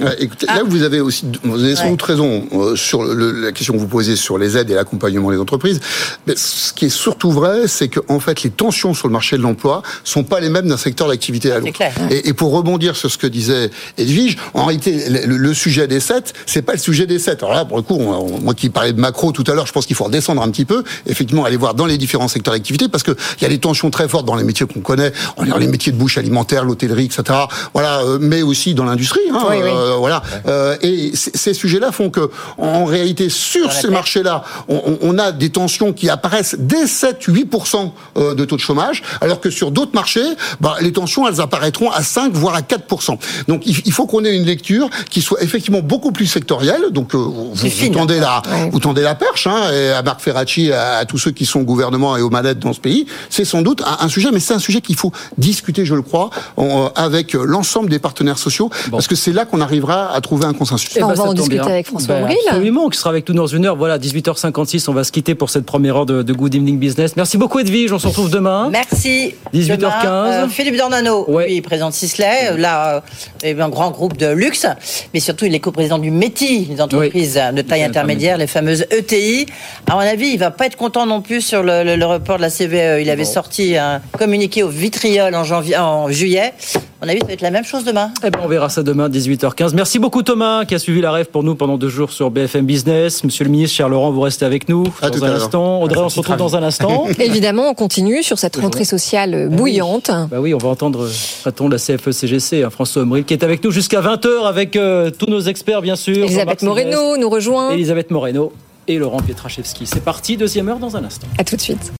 S14: Ouais, écoutez, là, vous avez aussi, vous avez sans doute raison euh, sur le- la question que vous posez sur les aides et l'accompagnement des entreprises. Mais ce qui est surtout vrai, c'est que en fait, les tensions sur le marché de l'emploi sont pas les mêmes d'un secteur d'activité à l'autre. Et, et pour rebondir sur ce que disait Edwige, en réalité, le, le sujet des 7, c'est pas le sujet des 7. Alors là, pour le coup, on- on- moi qui parlais de macro tout à l'heure, je pense qu'il faut redescendre un petit peu, effectivement, aller voir dans les différents secteurs d'activité, parce que il y a des tensions très fortes dans les métiers qu'on connaît, on les métiers de bouche alimentaire, l'hôtellerie, etc. Voilà, euh, mais aussi dans l'industrie. Hein,
S2: Oui, oui.
S14: euh, voilà. Euh, et ces sujets-là font que, en réalité, sur ces marchés-là, on, a des tensions qui apparaissent dès 7-8% euh, de taux de chômage, alors que sur d'autres marchés, bah, les tensions, elles apparaîtront à 5 voire à 4%. Donc, il, faut qu'on ait une lecture qui soit effectivement beaucoup plus sectorielle. Donc, euh, vous, vous tendez la, vous tendez la perche, hein, et à Marc Ferracci, à, à tous ceux qui sont au gouvernement et aux manettes dans ce pays. C'est sans doute un, un sujet, mais c'est un sujet qu'il faut discuter, je le crois, en- avec l'ensemble des partenaires sociaux, parce que c'est là qu'on arrivera à trouver un consensus.
S2: Eh ben, on va en discuter
S1: bien.
S2: avec François Avril.
S1: Absolument, qui sera avec nous dans une heure. Voilà, 18h56, on va se quitter pour cette première heure de, de Good Evening Business. Merci beaucoup Edwige, on se retrouve demain.
S11: Merci.
S1: 18h15.
S11: Demain, euh, Philippe Dornano, lui, il présente Sisley. euh, Là, euh, un grand groupe de luxe, mais surtout, il est co-président du METI, les entreprises de taille intermédiaire, les fameuses ETI. À mon avis, il va pas être content non plus sur le, le- le report de la CVE. Il avait sorti un communiqué au vitriol en, janvier, en juillet. Mon avis, ça va être la même chose demain.
S1: Eh ben, on verra ça demain, 18h15. Merci beaucoup Thomas, qui a suivi la rêve pour nous pendant deux jours sur BFM Business. Monsieur le ministre, cher Laurent, vous restez avec nous
S14: À tout
S1: dans
S14: à
S1: un
S14: l'heure.
S1: instant. Audrey, on se retrouve dans un instant.
S2: Évidemment, on continue sur cette rentrée sociale bouillante.
S1: Bah oui, on va entendre patron de la CFE-CGC, hein, François Omril, qui est avec nous jusqu'à 20h avec euh, tous nos experts, bien sûr.
S2: Elisabeth Moreno nous rejoint.
S1: Elisabeth Moreno et Laurent Pietraszewski. C'est parti, deuxième heure dans un instant.
S2: À tout de suite.